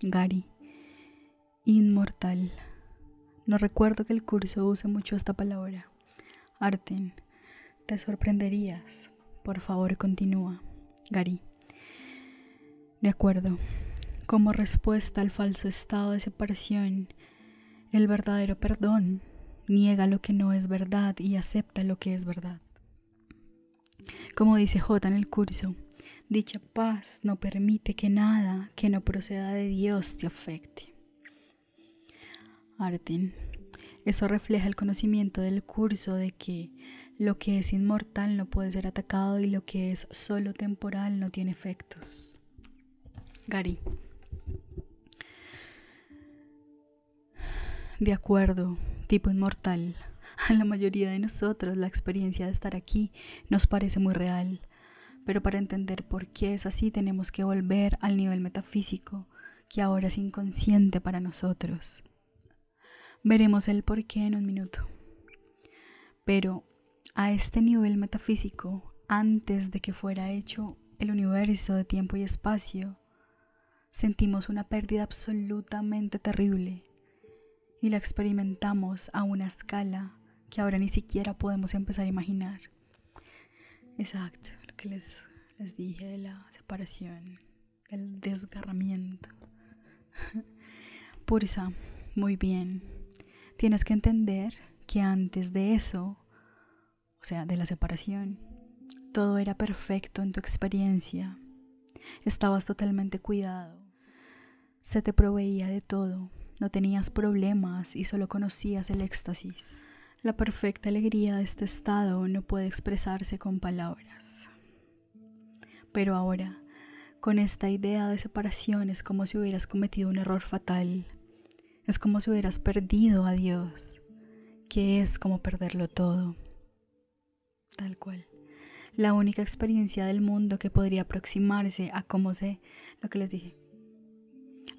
Gary, inmortal. No recuerdo que el curso use mucho esta palabra. Arten, te sorprenderías. Por favor, continúa. Gary. De acuerdo. Como respuesta al falso estado de separación, el verdadero perdón niega lo que no es verdad y acepta lo que es verdad. Como dice J en el curso, dicha paz no permite que nada que no proceda de Dios te afecte. Arten, eso refleja el conocimiento del curso de que lo que es inmortal no puede ser atacado y lo que es solo temporal no tiene efectos. Gary. De acuerdo, tipo inmortal. A la mayoría de nosotros la experiencia de estar aquí nos parece muy real, pero para entender por qué es así tenemos que volver al nivel metafísico, que ahora es inconsciente para nosotros. Veremos el por qué en un minuto. Pero a este nivel metafísico, antes de que fuera hecho el universo de tiempo y espacio, sentimos una pérdida absolutamente terrible y la experimentamos a una escala que ahora ni siquiera podemos empezar a imaginar. Exacto, lo que les, les dije de la separación, el desgarramiento. Pursa, muy bien. Tienes que entender que antes de eso, o sea, de la separación, todo era perfecto en tu experiencia. Estabas totalmente cuidado. Se te proveía de todo no tenías problemas y solo conocías el éxtasis. La perfecta alegría de este estado no puede expresarse con palabras. Pero ahora, con esta idea de separación es como si hubieras cometido un error fatal. Es como si hubieras perdido a Dios, que es como perderlo todo. Tal cual. La única experiencia del mundo que podría aproximarse a cómo sé lo que les dije,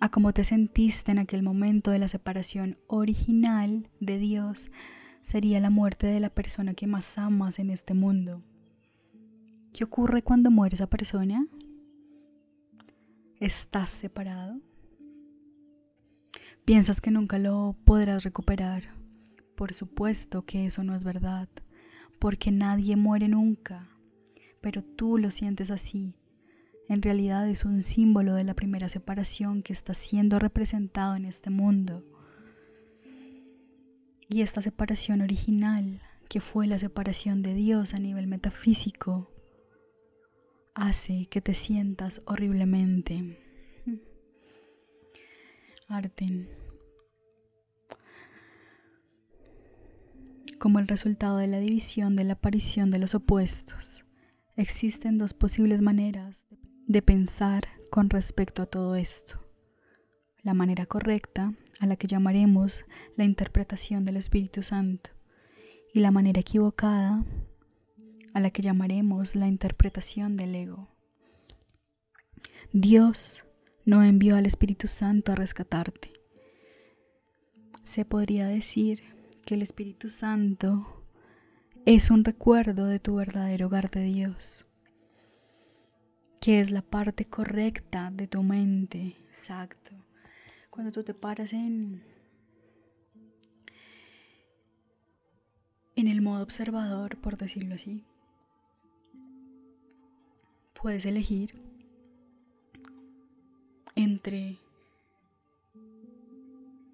a cómo te sentiste en aquel momento de la separación original de Dios sería la muerte de la persona que más amas en este mundo. ¿Qué ocurre cuando muere esa persona? ¿Estás separado? ¿Piensas que nunca lo podrás recuperar? Por supuesto que eso no es verdad, porque nadie muere nunca, pero tú lo sientes así en realidad es un símbolo de la primera separación que está siendo representado en este mundo. Y esta separación original, que fue la separación de Dios a nivel metafísico, hace que te sientas horriblemente. Como el resultado de la división de la aparición de los opuestos, existen dos posibles maneras de pensar con respecto a todo esto. La manera correcta, a la que llamaremos la interpretación del Espíritu Santo, y la manera equivocada, a la que llamaremos la interpretación del ego. Dios no envió al Espíritu Santo a rescatarte. Se podría decir que el Espíritu Santo es un recuerdo de tu verdadero hogar de Dios que es la parte correcta de tu mente. Exacto. Cuando tú te paras en en el modo observador, por decirlo así, puedes elegir entre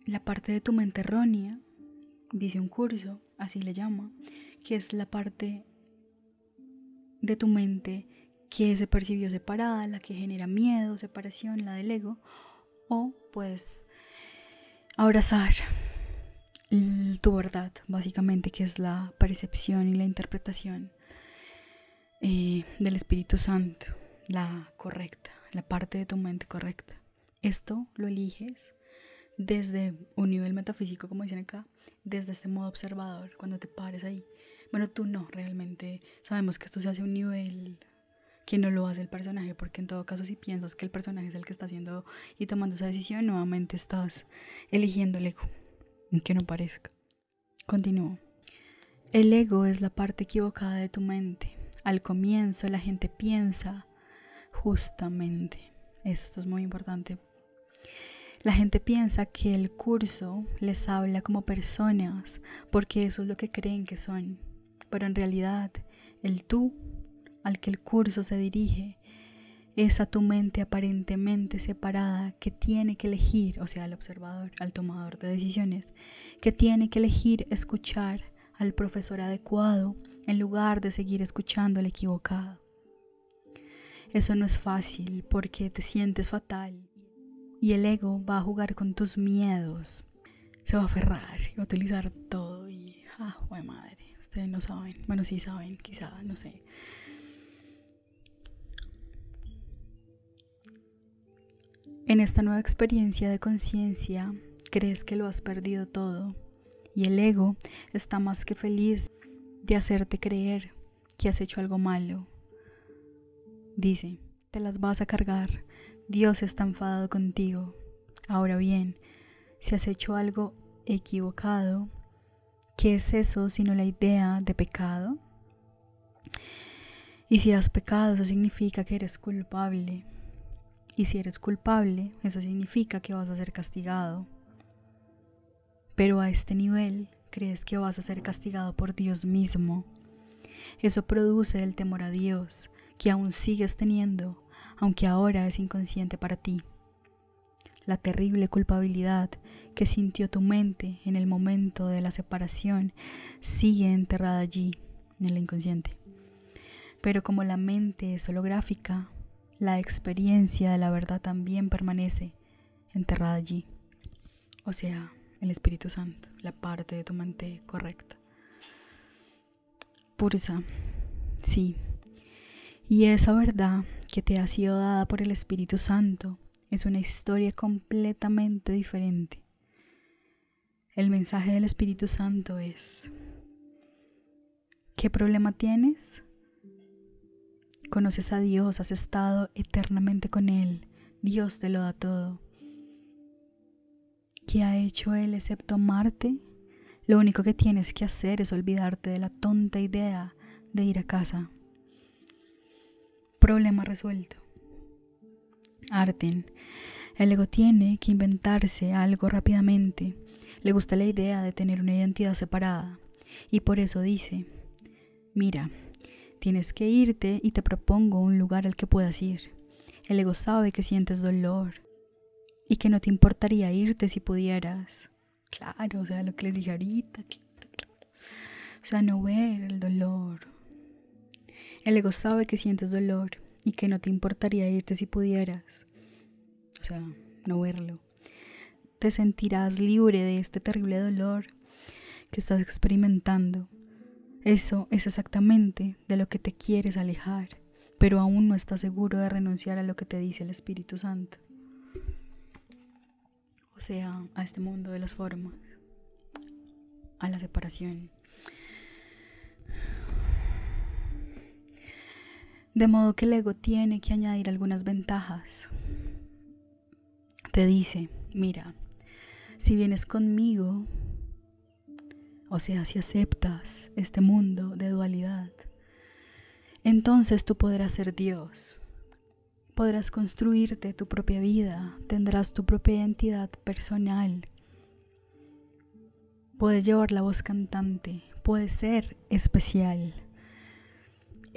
la parte de tu mente errónea, dice un curso, así le llama, que es la parte de tu mente que se percibió separada, la que genera miedo, separación, la del ego, o puedes abrazar tu verdad, básicamente, que es la percepción y la interpretación eh, del Espíritu Santo, la correcta, la parte de tu mente correcta. Esto lo eliges desde un nivel metafísico, como dicen acá, desde este modo observador, cuando te pares ahí. Bueno, tú no, realmente sabemos que esto se hace a un nivel que no lo hace el personaje, porque en todo caso si piensas que el personaje es el que está haciendo y tomando esa decisión, nuevamente estás eligiendo el ego, aunque no parezca. Continúo. El ego es la parte equivocada de tu mente. Al comienzo la gente piensa justamente, esto es muy importante, la gente piensa que el curso les habla como personas porque eso es lo que creen que son, pero en realidad el tú al que el curso se dirige es a tu mente aparentemente separada que tiene que elegir, o sea, al observador, al tomador de decisiones, que tiene que elegir escuchar al profesor adecuado en lugar de seguir escuchando al equivocado. Eso no es fácil porque te sientes fatal y el ego va a jugar con tus miedos. Se va a aferrar y va a utilizar todo. Y, ah, buena madre, ustedes no saben. Bueno, sí saben, quizá, no sé. En esta nueva experiencia de conciencia, crees que lo has perdido todo. Y el ego está más que feliz de hacerte creer que has hecho algo malo. Dice, te las vas a cargar Dios está enfadado contigo. Ahora bien, si has hecho algo equivocado, ¿qué es eso sino la idea de pecado? Y si has pecado, eso significa que eres culpable. Y si eres culpable, eso significa que vas a ser castigado. Pero a este nivel crees que vas a ser castigado por Dios mismo. Eso produce el temor a Dios, que aún sigues teniendo aunque ahora es inconsciente para ti. La terrible culpabilidad que sintió tu mente en el momento de la separación sigue enterrada allí, en el inconsciente. Pero como la mente es holográfica, la experiencia de la verdad también permanece enterrada allí. O sea, el Espíritu Santo, la parte de tu mente correcta. Pursa, sí, y esa verdad que te ha sido dada por el Espíritu Santo es una historia completamente diferente. El mensaje del Espíritu Santo es, ¿qué problema tienes? Conoces a Dios, has estado eternamente con Él, Dios te lo da todo. ¿Qué ha hecho Él excepto amarte? Lo único que tienes que hacer es olvidarte de la tonta idea de ir a casa Problema resuelto. Arten. El ego tiene que inventarse algo rápidamente. Le gusta la idea de tener una identidad separada. Y por eso dice, mira, tienes que irte y te propongo un lugar al que puedas ir. El ego sabe que sientes dolor y que no te importaría irte si pudieras. Claro, o sea, lo que les dije ahorita, O sea, no ver el dolor, el ego sabe que sientes dolor y que no te importaría irte si pudieras. O sea, no verlo. Te sentirás libre de este terrible dolor que estás experimentando. Eso es exactamente de lo que te quieres alejar, pero aún no estás seguro de renunciar a lo que te dice el Espíritu Santo. O sea, a este mundo de las formas, a la separación. De modo que el ego tiene que añadir algunas ventajas. Te dice, mira, si vienes conmigo, o sea, si aceptas este mundo de dualidad, entonces tú podrás ser Dios. Podrás construirte tu propia vida, tendrás tu propia identidad personal. Puedes llevar la voz cantante, puedes ser especial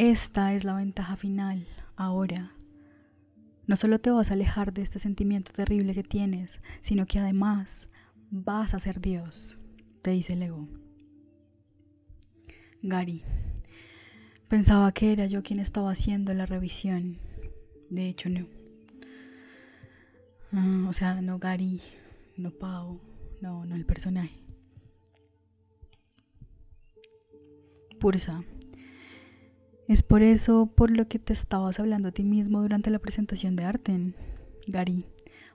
esta es la ventaja final, ahora. No solo te vas a alejar de este sentimiento terrible que tienes, sino que además vas a ser Dios, te dice el ego. Gary, pensaba que era yo quien estaba haciendo la revisión. De hecho, no. Ah, o sea, no Gary, no Pau, no, no el personaje. Pursa. Es por eso por lo que te estabas hablando a ti mismo durante la presentación de Arten. Gary,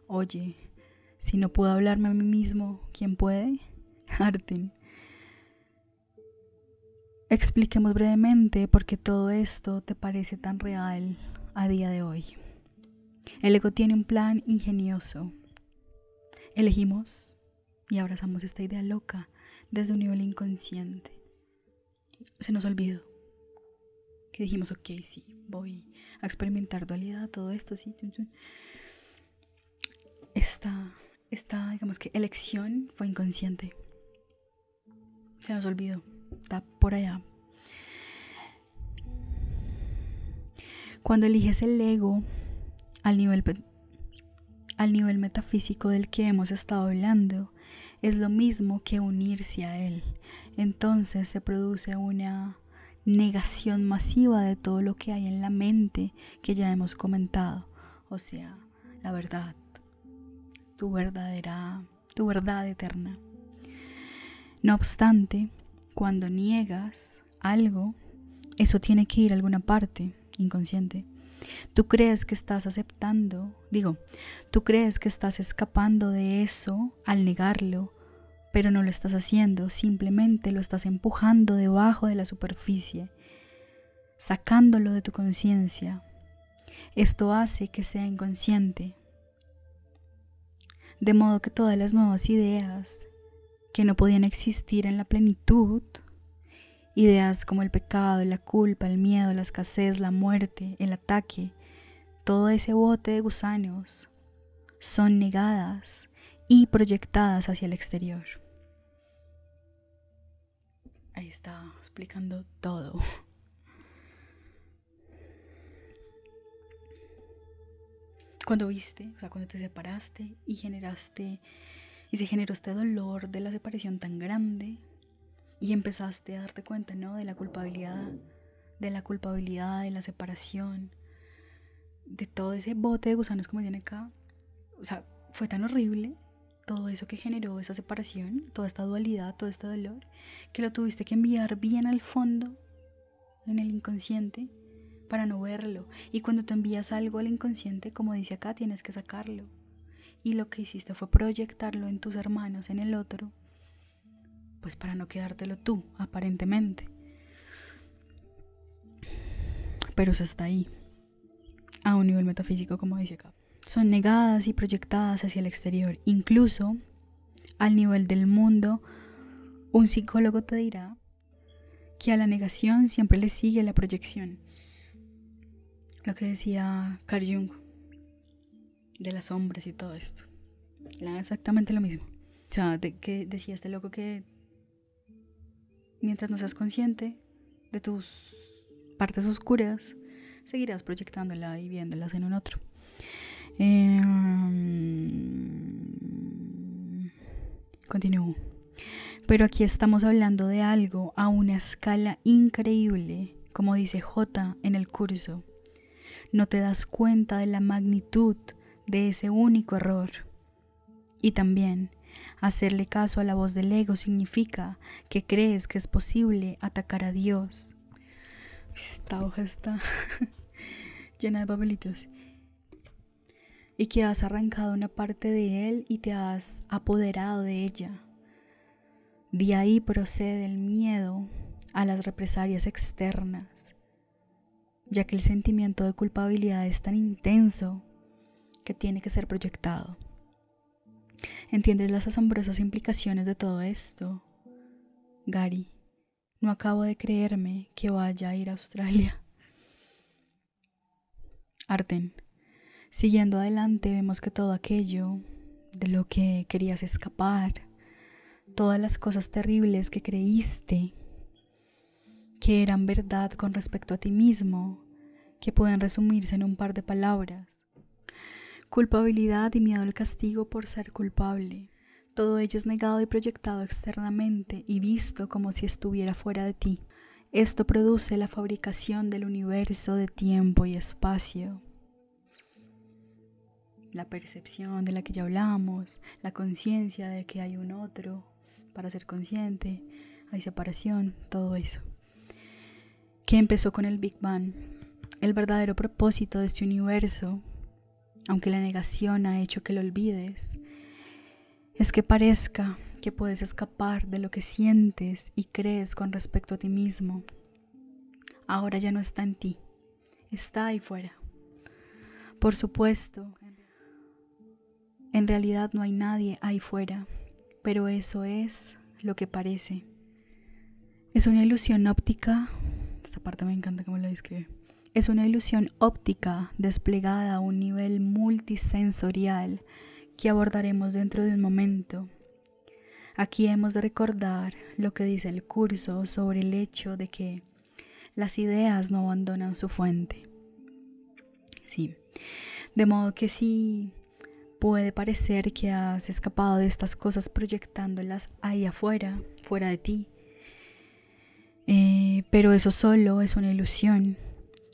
oye, si no puedo hablarme a mí mismo, ¿quién puede? Arten. Expliquemos brevemente por qué todo esto te parece tan real a día de hoy. El ego tiene un plan ingenioso. Elegimos y abrazamos esta idea loca desde un nivel inconsciente. Se nos olvidó que dijimos, ok, sí, voy a experimentar dualidad, todo esto, sí. Esta, esta, digamos que elección fue inconsciente. Se nos olvidó, está por allá. Cuando eliges el ego, al nivel, al nivel metafísico del que hemos estado hablando, es lo mismo que unirse a él. Entonces se produce una negación masiva de todo lo que hay en la mente que ya hemos comentado, o sea, la verdad, tu verdadera, tu verdad eterna. No obstante, cuando niegas algo, eso tiene que ir a alguna parte inconsciente. Tú crees que estás aceptando, digo, tú crees que estás escapando de eso al negarlo, pero no lo estás haciendo, simplemente lo estás empujando debajo de la superficie, sacándolo de tu conciencia. Esto hace que sea inconsciente. De modo que todas las nuevas ideas que no podían existir en la plenitud Ideas como el pecado, la culpa, el miedo, la escasez, la muerte, el ataque, todo ese bote de gusanos son negadas y proyectadas hacia el exterior. Ahí está explicando todo. Cuando viste, o sea, cuando te separaste y generaste y se generó este dolor de la separación tan grande, y empezaste a darte cuenta, ¿no? De la culpabilidad, de la culpabilidad, de la separación, de todo ese bote de gusanos como tiene acá. O sea, fue tan horrible todo eso que generó esa separación, toda esta dualidad, todo este dolor, que lo tuviste que enviar bien al fondo, en el inconsciente, para no verlo. Y cuando tú envías algo al inconsciente, como dice acá, tienes que sacarlo. Y lo que hiciste fue proyectarlo en tus hermanos, en el otro, pues para no quedártelo tú, aparentemente. Pero eso está ahí, a un nivel metafísico, como dice acá. Son negadas y proyectadas hacia el exterior, incluso al nivel del mundo. Un psicólogo te dirá que a la negación siempre le sigue la proyección. Lo que decía Carl Jung de las sombras y todo esto. Era exactamente lo mismo. O sea, de que decía este loco que Mientras no seas consciente de tus partes oscuras, seguirás proyectándola y viéndolas en un otro. Em, continúo. Pero aquí estamos hablando de algo a una escala increíble, como dice J en el curso. No te das cuenta de la magnitud de ese único error. Y también Hacerle caso a la voz del ego significa que crees que es posible atacar a Dios. Esta hoja está llena de papelitos. Y que has arrancado una parte de él y te has apoderado de ella. De ahí procede el miedo a las represalias externas, ya que el sentimiento de culpabilidad es tan intenso que tiene que ser proyectado. ¿Entiendes las asombrosas implicaciones de todo esto? Gary, no acabo de creerme que vaya a ir a Australia. Arten, siguiendo adelante vemos que todo aquello de lo que querías escapar, todas las cosas terribles que creíste que eran verdad con respecto a ti mismo, que pueden resumirse en un par de palabras, culpabilidad y miedo al castigo por ser culpable. Todo ello es negado y proyectado externamente y visto como si estuviera fuera de ti. Esto produce la fabricación del universo de tiempo y espacio. La percepción de la que ya hablamos, la conciencia de que hay un otro para ser consciente, hay separación, todo eso. Que empezó con el Big Bang. El verdadero propósito de este universo, aunque la negación ha hecho que lo olvides, es que parezca que puedes escapar de lo que sientes y crees con respecto a ti mismo. Ahora ya no está en ti, está ahí fuera. Por supuesto, en realidad no hay nadie ahí fuera, pero eso es lo que parece. Es una ilusión óptica, esta parte me encanta cómo lo describe. Es una ilusión óptica desplegada a un nivel multisensorial que abordaremos dentro de un momento. Aquí hemos de recordar lo que dice el curso sobre el hecho de que las ideas no abandonan su fuente. Sí, de modo que si puede parecer que has escapado de estas cosas proyectándolas ahí afuera, fuera de ti, eh, pero eso solo es una ilusión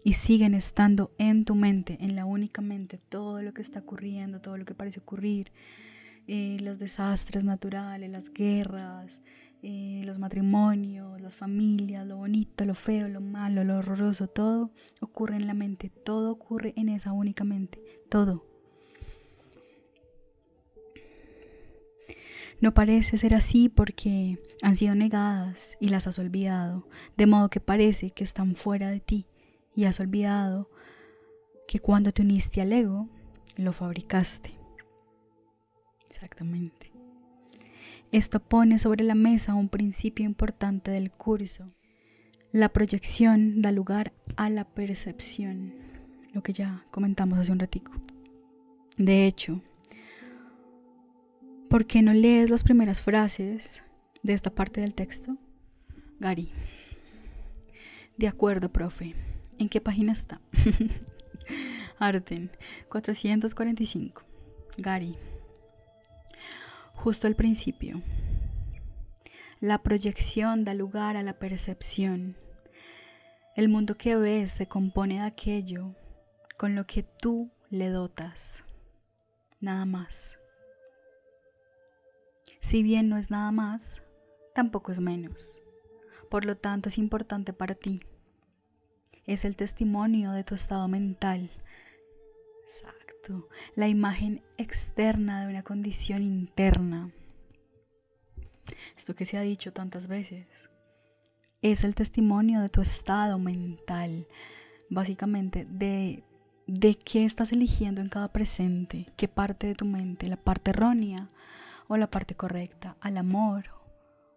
y siguen estando en tu mente, en la única mente, todo lo que está ocurriendo, todo lo que parece ocurrir, eh, los desastres naturales, las guerras, eh, los matrimonios, las familias, lo bonito, lo feo, lo malo, lo horroroso, todo ocurre en la mente, todo ocurre en esa única mente, todo. No parece ser así porque han sido negadas y las has olvidado, de modo que parece que están fuera de ti y has olvidado que cuando te uniste al ego, lo fabricaste. Exactamente. Esto pone sobre la mesa un principio importante del curso. La proyección da lugar a la percepción, lo que ya comentamos hace un ratico. De hecho, ¿por qué no lees las primeras frases de esta parte del texto? Gary. De acuerdo, profe. ¿En qué página está? Arten, 445. Gary. Justo al principio. La proyección da lugar a la percepción. El mundo que ves se compone de aquello con lo que tú le dotas. Nada más. Si bien no es nada más, tampoco es menos. Por lo tanto, es importante para ti es el testimonio de tu estado mental. Exacto. La imagen externa de una condición interna. Esto que se ha dicho tantas veces. Es el testimonio de tu estado mental. Básicamente de, de qué estás eligiendo en cada presente. ¿Qué parte de tu mente? ¿La parte errónea o la parte correcta? ¿Al amor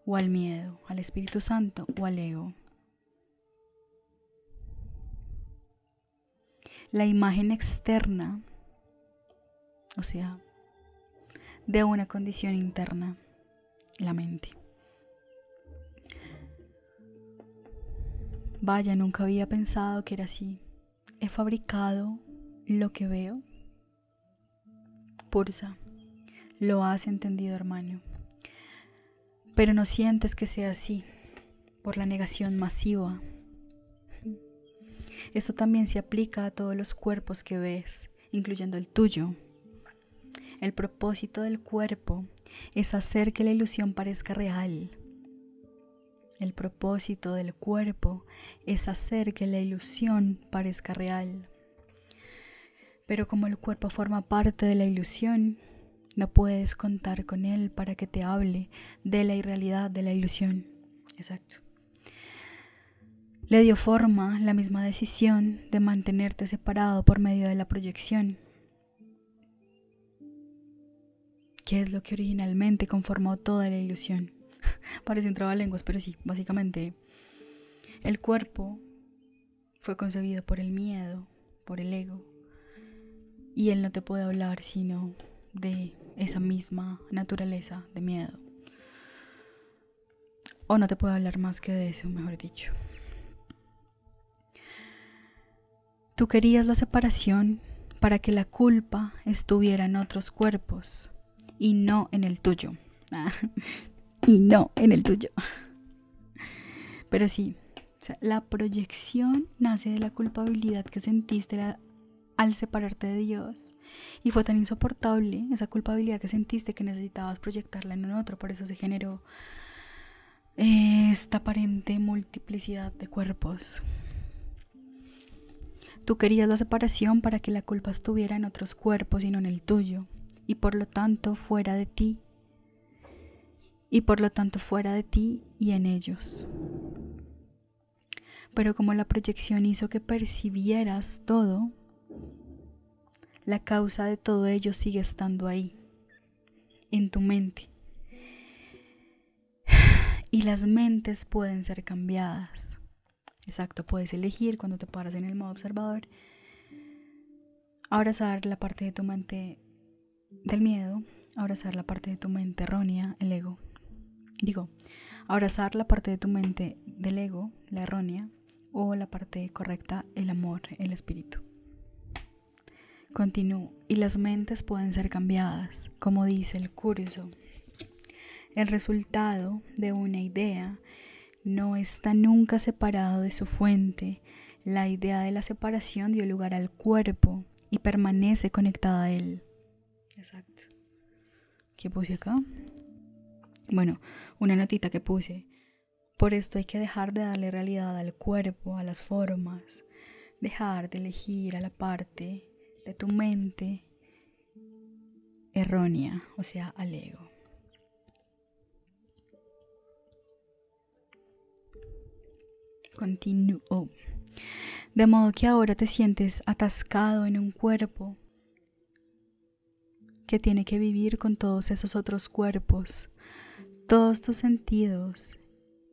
o al miedo? ¿Al Espíritu Santo o al ego? la imagen externa, o sea, de una condición interna, la mente. Vaya, nunca había pensado que era así. He fabricado lo que veo. Pursa, lo has entendido, hermano. Pero no sientes que sea así por la negación masiva esto también se aplica a todos los cuerpos que ves, incluyendo el tuyo. El propósito del cuerpo es hacer que la ilusión parezca real. El propósito del cuerpo es hacer que la ilusión parezca real. Pero como el cuerpo forma parte de la ilusión, no puedes contar con él para que te hable de la irrealidad de la ilusión. Exacto le dio forma la misma decisión de mantenerte separado por medio de la proyección, que es lo que originalmente conformó toda la ilusión. Parece un lenguas, pero sí, básicamente el cuerpo fue concebido por el miedo, por el ego, y él no te puede hablar sino de esa misma naturaleza de miedo. O no te puede hablar más que de eso, mejor dicho. Tú querías la separación, para que la culpa estuviera en otros cuerpos y no en el tuyo. y no en el tuyo. Pero sí, la proyección nace de la culpabilidad que sentiste al separarte de Dios. Y fue tan insoportable esa culpabilidad que sentiste que necesitabas proyectarla en otro. Por eso se generó esta aparente multiplicidad de cuerpos. Tú querías la separación para que la culpa estuviera en otros cuerpos y no en el tuyo, y por lo tanto fuera de ti, y por lo tanto fuera de ti y en ellos. Pero como la proyección hizo que percibieras todo, la causa de todo ello sigue estando ahí, en tu mente. Y las mentes pueden ser cambiadas. Exacto, puedes elegir cuando te paras en el modo observador. Abrazar la parte de tu mente del miedo, abrazar la parte de tu mente errónea, el ego. Digo, abrazar la parte de tu mente del ego, la errónea, o la parte correcta, el amor, el espíritu. Continúo. Y las mentes pueden ser cambiadas, como dice el curso. El resultado de una idea no está nunca separado de su fuente. La idea de la separación dio lugar al cuerpo y permanece conectada a él. Exacto. ¿Qué puse acá? Bueno, una notita que puse. Por esto hay que dejar de darle realidad al cuerpo, a las formas, dejar de elegir a la parte de tu mente errónea, o sea, al ego. Continúo. De modo que ahora te sientes atascado en un cuerpo que tiene que vivir con todos esos otros cuerpos. Todos tus sentidos,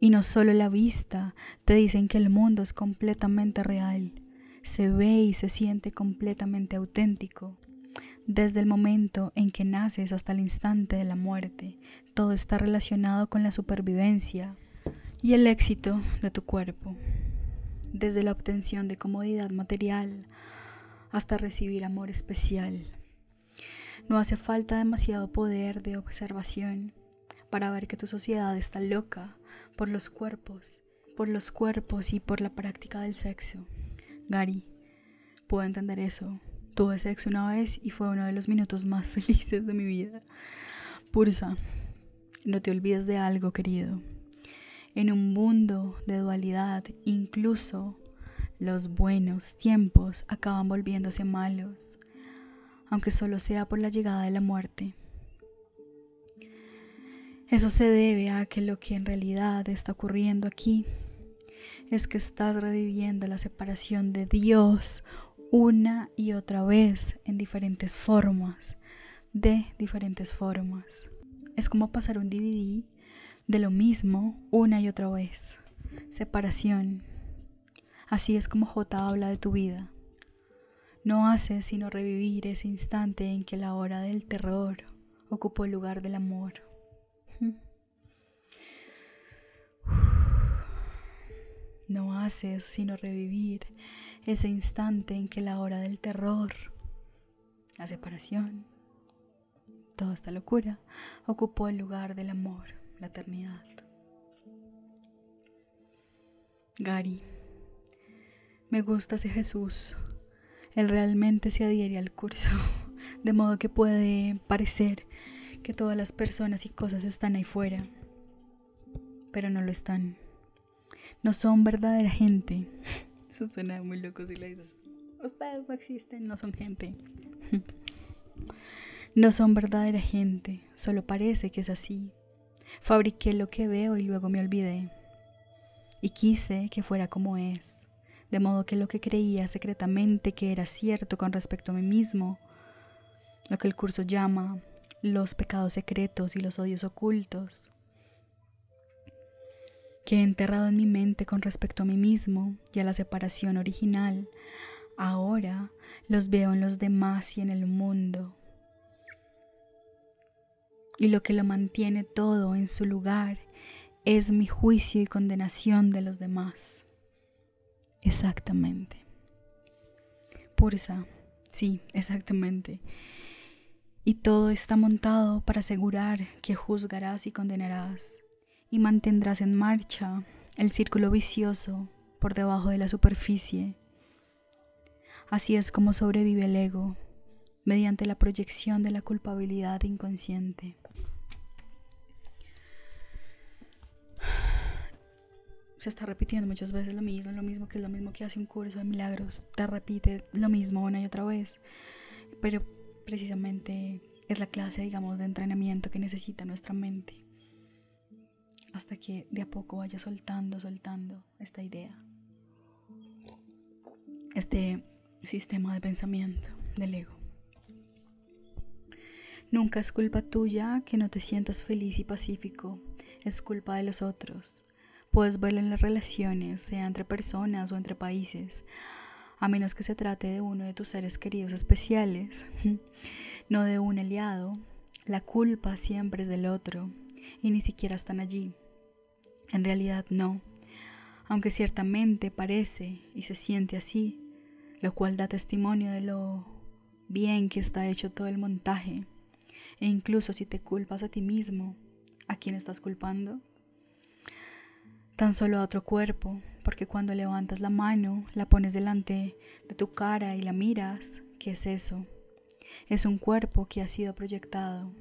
y no solo la vista, te dicen que el mundo es completamente real se ve y se siente completamente auténtico. Desde el momento en que naces hasta el instante de la muerte, todo está relacionado con la supervivencia y el éxito de tu cuerpo. Desde la obtención de comodidad material hasta recibir amor especial. No hace falta demasiado poder de observación para ver que tu sociedad está loca por los cuerpos, por los cuerpos y por la práctica del sexo. Gary, puedo entender eso. Tuve sexo una vez y fue uno de los minutos más felices de mi vida. Pursa, no te olvides de algo, querido. En un mundo de dualidad, incluso los buenos tiempos acaban volviéndose malos, aunque solo sea por la llegada de la muerte. Eso se debe a que lo que en realidad está ocurriendo aquí es que estás reviviendo la separación de Dios una y otra vez en diferentes formas, de diferentes formas. Es como pasar un DVD de lo mismo una y otra vez. Separación. Así es como J habla de tu vida. No hace sino revivir ese instante en que la hora del terror ocupó el lugar del amor. No haces sino revivir ese instante en que la hora del terror, la separación, toda esta locura ocupó el lugar del amor, la eternidad. Gary, me gusta ese Jesús. Él realmente se adhiere al curso, de modo que puede parecer que todas las personas y cosas están ahí fuera, pero no lo están no son verdadera gente. Eso suena muy loco si le dices, ustedes no existen, no son gente. No son verdadera gente, solo parece que es así. Fabriqué lo que veo y luego me olvidé. Y quise que fuera como es, de modo que lo que creía secretamente que era cierto con respecto a mí mismo, lo que el curso llama los pecados secretos y los odios ocultos, que he enterrado en mi mente con respecto a mí mismo y a la separación original, ahora los veo en los demás y en el mundo. Y lo que lo mantiene todo en su lugar es mi juicio y condenación de los demás. Exactamente. Pursa, Sí, exactamente. Y todo está montado para asegurar que juzgarás y condenarás y mantendrás en marcha el círculo vicioso por debajo de la superficie. Así es como sobrevive el ego, mediante la proyección de la culpabilidad inconsciente. Se está repitiendo muchas veces lo mismo, lo mismo que es lo mismo que hace un curso de milagros, te repite lo mismo una y otra vez, pero precisamente es la clase, digamos, de entrenamiento que necesita nuestra mente hasta que de a poco vaya soltando, soltando esta idea, este sistema de pensamiento del ego. Nunca es culpa tuya que no te sientas feliz y pacífico, es culpa de los otros. Puedes verlo en las relaciones, sea entre personas o entre países, a menos que se trate de uno de tus seres queridos especiales, no de un aliado. La culpa siempre es del otro y ni siquiera están allí. En realidad no, aunque ciertamente parece y se siente así, lo cual da testimonio de lo bien que está hecho todo el montaje. E incluso si te culpas a ti mismo, ¿a quién estás culpando? Tan solo a otro cuerpo, porque cuando levantas la mano, la pones delante de tu cara y la miras, ¿qué es eso? Es un cuerpo que ha sido proyectado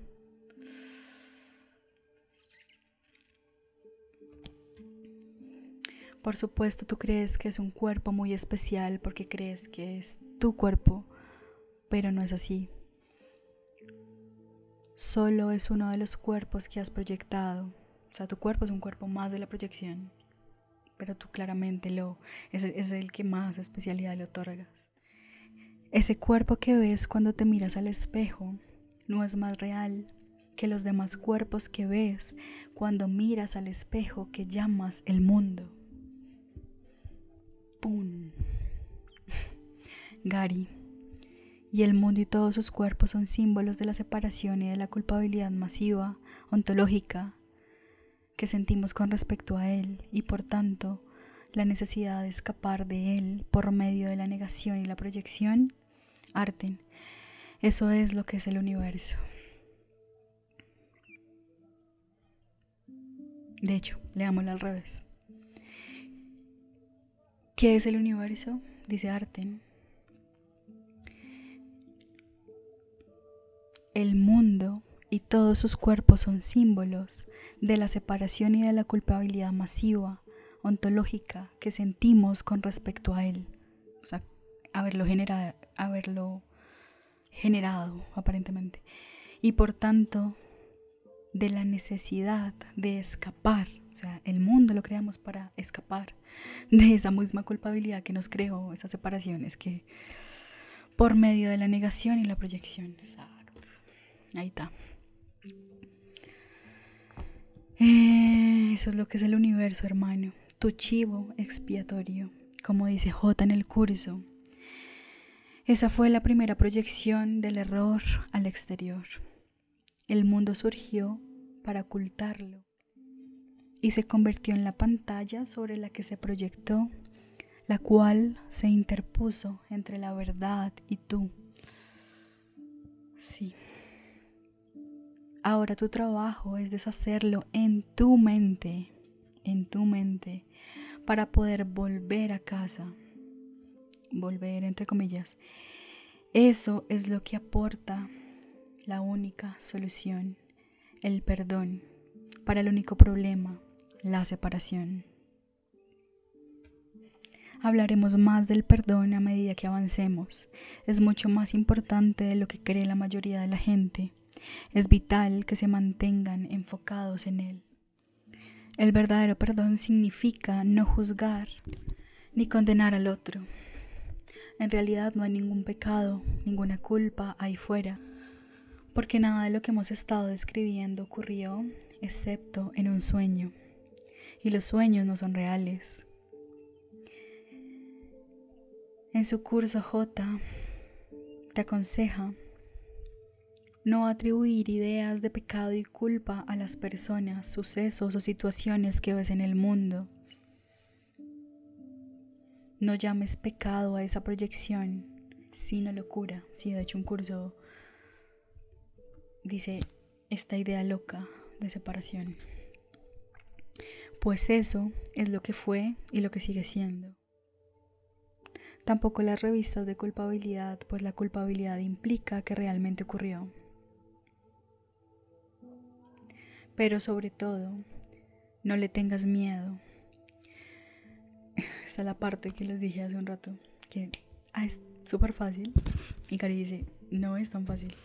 Por supuesto, tú crees que es un cuerpo muy especial porque crees que es tu cuerpo, pero no es así. Solo es uno de los cuerpos que has proyectado. O sea, tu cuerpo es un cuerpo más de la proyección, pero tú claramente lo es, es el que más especialidad le otorgas. Ese cuerpo que ves cuando te miras al espejo no es más real que los demás cuerpos que ves cuando miras al espejo que llamas el mundo. ¡Pum! Gary. Y el mundo y todos sus cuerpos son símbolos de la separación y de la culpabilidad masiva, ontológica, que sentimos con respecto a él y por tanto la necesidad de escapar de él por medio de la negación y la proyección. Arten. Eso es lo que es el universo. De hecho, leámoslo al revés. ¿Qué es el universo? Dice Arten. El mundo y todos sus cuerpos son símbolos de la separación y de la culpabilidad masiva, ontológica, que sentimos con respecto a él. O sea, haberlo, haberlo generado, aparentemente. Y por tanto, de la necesidad de escapar. O sea, el mundo lo creamos para escapar de esa misma culpabilidad que nos creó esas separaciones que por medio de la negación y la proyección. Exacto. Ahí está. Eh, eso es lo que es el universo, hermano. Tu chivo expiatorio, como dice J en el curso. Esa fue la primera proyección del error al exterior. El mundo surgió para ocultarlo y se convirtió en la pantalla sobre la que se proyectó, la cual se interpuso entre la verdad y tú. Sí. Ahora tu trabajo es deshacerlo en tu mente, en tu mente, para poder volver a casa. Volver, entre comillas. Eso es lo que aporta la única solución, el perdón, para el único problema, la separación. Hablaremos más del perdón a medida que avancemos. Es mucho más importante de lo que cree la mayoría de la gente. Es vital que se mantengan enfocados en él. El verdadero perdón significa no juzgar ni condenar al otro. En realidad no hay ningún pecado, ninguna culpa ahí fuera, porque nada de lo que hemos estado describiendo ocurrió excepto en un sueño y los sueños no son reales. En su curso J te aconseja no atribuir ideas de pecado y culpa a las personas, sucesos o situaciones que ves en el mundo. No llames pecado a esa proyección sino locura. Sí, de hecho un curso dice esta idea loca de separación. Pues eso es lo que fue y lo que sigue siendo. Tampoco las revistas de culpabilidad, pues la culpabilidad implica que realmente ocurrió. Pero sobre todo, no le tengas miedo. Esta es la parte que les dije hace un rato, que ah, es súper fácil. Y Cari dice, no es tan fácil.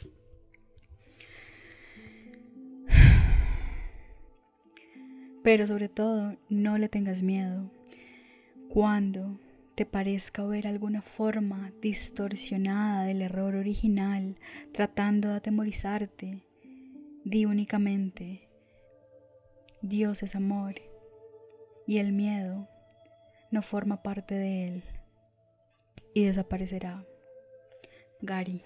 Pero sobre todo, no le tengas miedo. Cuando te parezca ver alguna forma distorsionada del error original tratando de atemorizarte, di únicamente, Dios es amor y el miedo no forma parte de él y desaparecerá. Gary,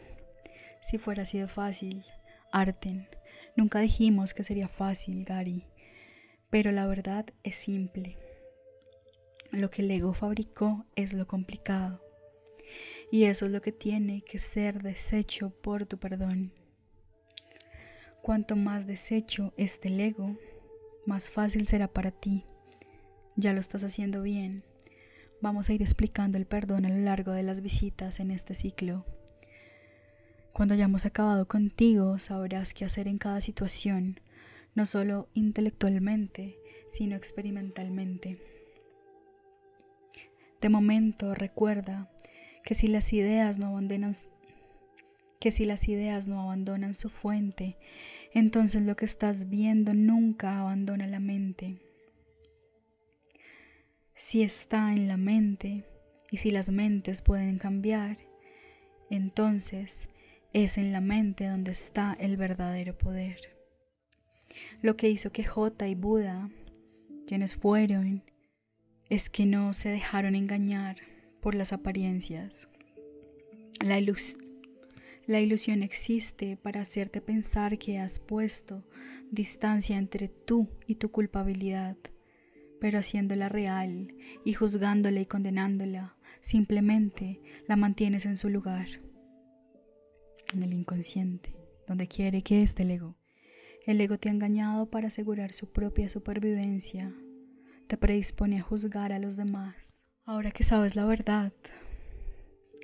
si fuera sido fácil, Arten, nunca dijimos que sería fácil, Gary, pero la verdad es simple. Lo que el ego fabricó es lo complicado, y eso es lo que tiene que ser deshecho por tu perdón. Cuanto más deshecho esté el ego, más fácil será para ti. Ya lo estás haciendo bien. Vamos a ir explicando el perdón a lo largo de las visitas en este ciclo. Cuando hayamos acabado contigo, sabrás qué hacer en cada situación, no solo intelectualmente, sino experimentalmente. De momento, recuerda que si las ideas no abandonan que si las ideas no abandonan su fuente, entonces lo que estás viendo nunca abandona la mente si está en la mente y si las mentes pueden cambiar, entonces es en la mente donde está el verdadero poder. Lo que hizo que Jota y Buda, quienes fueron, es que no se dejaron engañar por las apariencias. La, la ilusión existe para hacerte pensar que has puesto distancia entre tú y tu culpabilidad pero haciéndola real y juzgándola y condenándola, simplemente la mantienes en su lugar, en el inconsciente, donde quiere que esté el ego. El ego te ha engañado para asegurar su propia supervivencia, te predispone a juzgar a los demás. Ahora que sabes la verdad,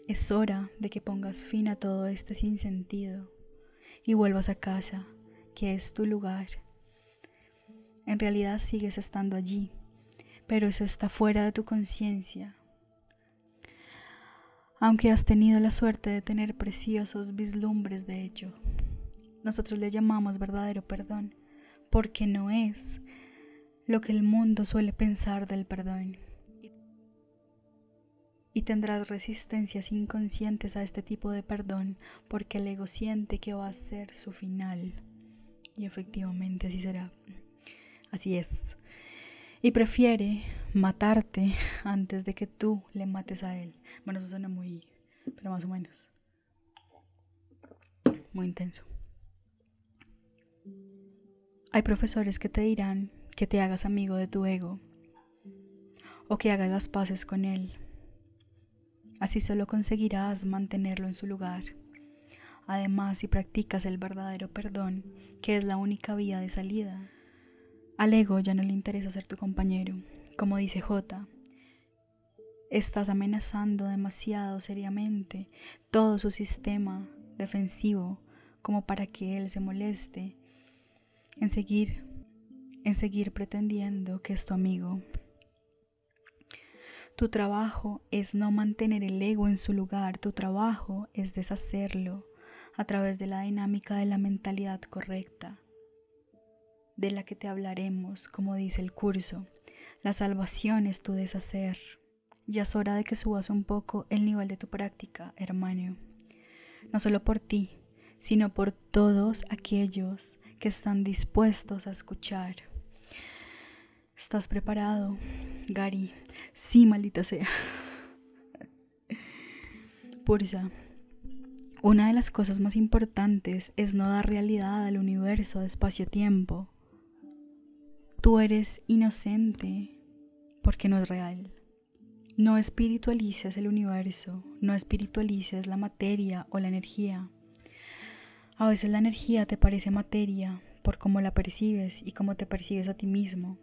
es hora de que pongas fin a todo este sinsentido y vuelvas a casa, que es tu lugar. En realidad sigues estando allí, pero eso está fuera de tu conciencia. Aunque has tenido la suerte de tener preciosos vislumbres de hecho, nosotros le llamamos verdadero perdón, porque no es lo que el mundo suele pensar del perdón. Y tendrás resistencias inconscientes a este tipo de perdón porque el ego siente que va a ser su final. Y efectivamente así será. Así es y prefiere matarte antes de que tú le mates a él. Bueno, eso suena muy, pero más o menos. Muy intenso. Hay profesores que te dirán que te hagas amigo de tu ego o que hagas las paces con él. Así solo conseguirás mantenerlo en su lugar. Además, si practicas el verdadero perdón, que es la única vía de salida, al ego ya no le interesa ser tu compañero. Como dice J, estás amenazando demasiado seriamente todo su sistema defensivo como para que él se moleste en seguir en seguir pretendiendo que es tu amigo. Tu trabajo es no mantener el ego en su lugar, tu trabajo es deshacerlo a través de la dinámica de la mentalidad correcta de la que te hablaremos, como dice el curso. La salvación es tu deshacer. Ya es hora de que subas un poco el nivel de tu práctica, hermano. No solo por ti, sino por todos aquellos que están dispuestos a escuchar. ¿Estás preparado, Gary? Sí, maldita sea. Pursa. Una de las cosas más importantes es no dar realidad al universo de espacio-tiempo tú eres inocente porque no es real. No espiritualices el universo, no espiritualices la materia o la energía. A veces la energía te parece materia por cómo la percibes y cómo te percibes a ti mismo.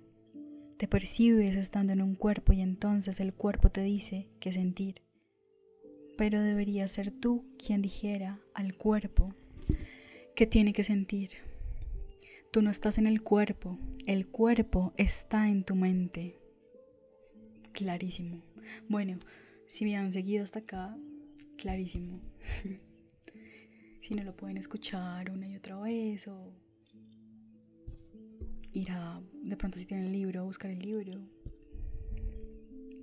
Te percibes estando en un cuerpo y entonces el cuerpo te dice qué sentir. Pero debería ser tú quien dijera al cuerpo qué tiene que sentir. Tú no estás en el cuerpo, el cuerpo está en tu mente. Clarísimo. Bueno, si me han seguido hasta acá, clarísimo. si no lo pueden escuchar una y otra vez o ir a, de pronto si tienen el libro, buscar el libro.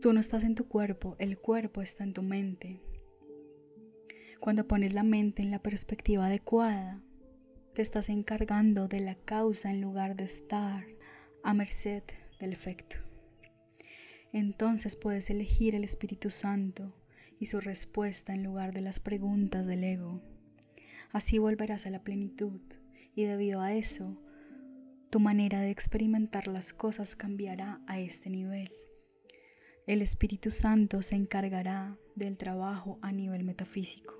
Tú no estás en tu cuerpo, el cuerpo está en tu mente. Cuando pones la mente en la perspectiva adecuada, te estás encargando de la causa en lugar de estar a merced del efecto entonces puedes elegir el Espíritu Santo y su respuesta en lugar de las preguntas del ego. Así volverás a la plenitud y debido a eso, tu manera de experimentar las cosas cambiará a este nivel. El Espíritu Santo se encargará del trabajo a nivel metafísico.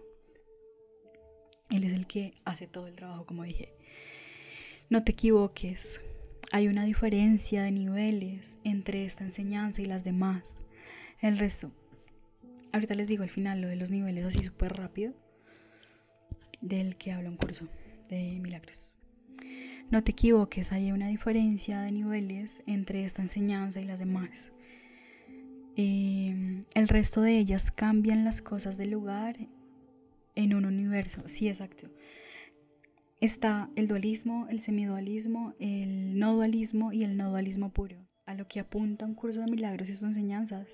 Él es el que hace todo el trabajo, como dije. No te equivoques, hay una diferencia de niveles entre esta enseñanza y las demás. El resto, ahorita les digo al final lo de los niveles así súper rápido, del que habla un curso de milagros. No te equivoques, hay una diferencia de niveles entre esta enseñanza y las demás. Eh, el resto de ellas cambian las cosas del lugar en un universo. Sí, exacto está el dualismo, el semidualismo, el no dualismo y el no dualismo puro. A lo que apunta un curso de milagros y sus enseñanzas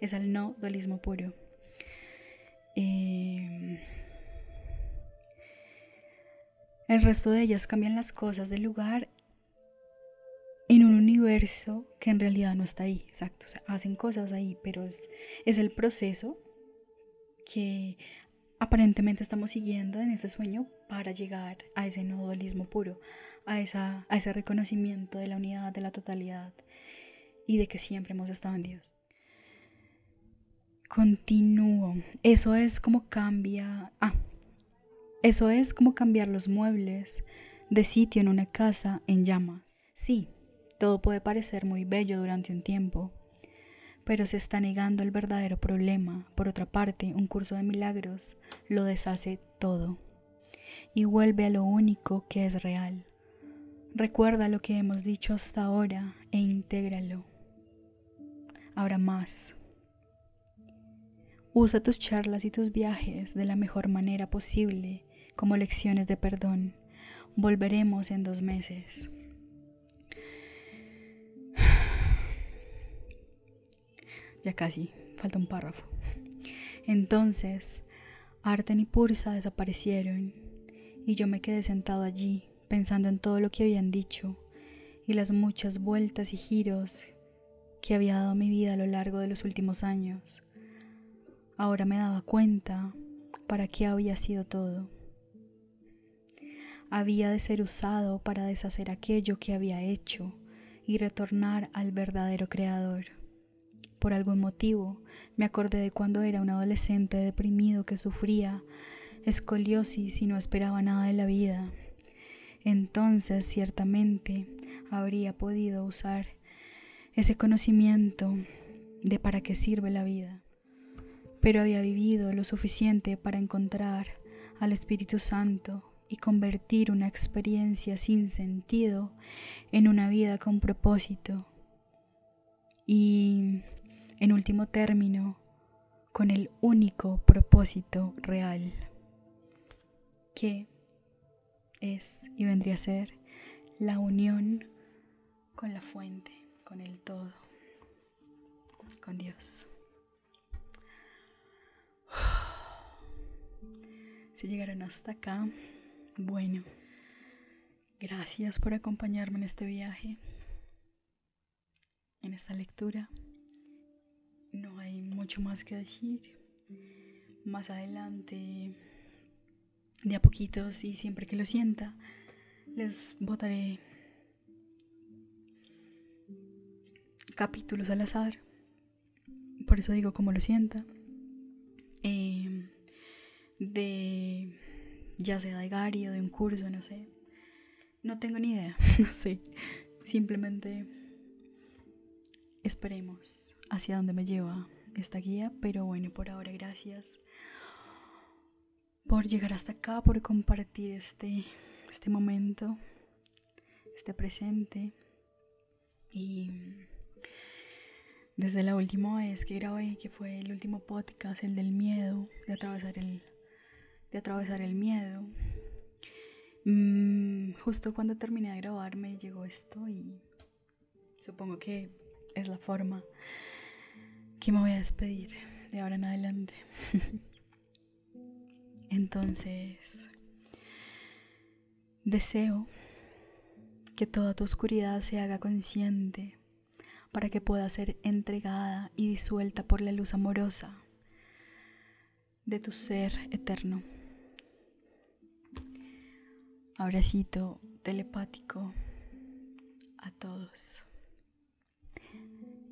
es al no dualismo puro. Em, el resto de ellas cambian las cosas del lugar en un universo que en realidad no está ahí, exacto. hacen cosas ahí, pero es, es el proceso que aparentemente estamos siguiendo en este sueño para llegar a ese no dualismo puro, a, esa, a ese reconocimiento de la unidad, de la totalidad y de que siempre hemos estado en Dios. Continúo. Eso es como cambia. Ah, eso es como cambiar los muebles de sitio en una casa en llamas. Sí, todo puede parecer muy bello durante un tiempo, pero se está negando el verdadero problema. Por otra parte, un curso de milagros lo deshace todo y vuelve a lo único que es real. Recuerda lo que hemos dicho hasta ahora e intégralo. Ahora más. Usa tus charlas y tus viajes de la mejor manera posible como lecciones de perdón. Volveremos en dos meses. Ya casi, falta un párrafo. Entonces, Arten y Pursa desaparecieron y yo me quedé sentado allí pensando en todo lo que habían dicho y las muchas vueltas y giros que había dado mi vida a lo largo de los últimos años. Ahora me daba cuenta para qué había sido todo. Había de ser usado para deshacer aquello que había hecho y retornar al verdadero creador. Por algún motivo me acordé de cuando era un adolescente deprimido que sufría escoliosis y no esperaba nada de la vida. Entonces ciertamente habría podido usar ese conocimiento de para qué sirve la vida. Pero había vivido lo suficiente para encontrar al Espíritu Santo y convertir una experiencia sin sentido en una vida con propósito. Y en último término, con el único propósito real, que es y vendría a ser la unión con la fuente, con el todo, con Dios. Si llegaron hasta acá, bueno, gracias por acompañarme en este viaje, en esta lectura no hay mucho más que decir. Más adelante, de a poquitos y siempre que lo sienta, les botaré capítulos al azar. por eso digo como lo sienta, em, de ya sea de Gary o de un curso, no sé. No tengo ni idea, no sé. Simplemente esperemos hacia dónde me lleva esta guía, pero bueno, por ahora gracias por llegar hasta acá, por compartir este, este momento, este presente. Y desde la última vez que grabé, que fue el último podcast, el del miedo, de atravesar el, de atravesar el miedo, mm, justo cuando terminé de grabar me llegó esto y supongo que es la forma que me voy a despedir de ahora en adelante. Entonces, deseo que toda tu oscuridad se haga consciente para que pueda ser entregada y disuelta por la luz amorosa de tu ser eterno. Abracito telepático a todos.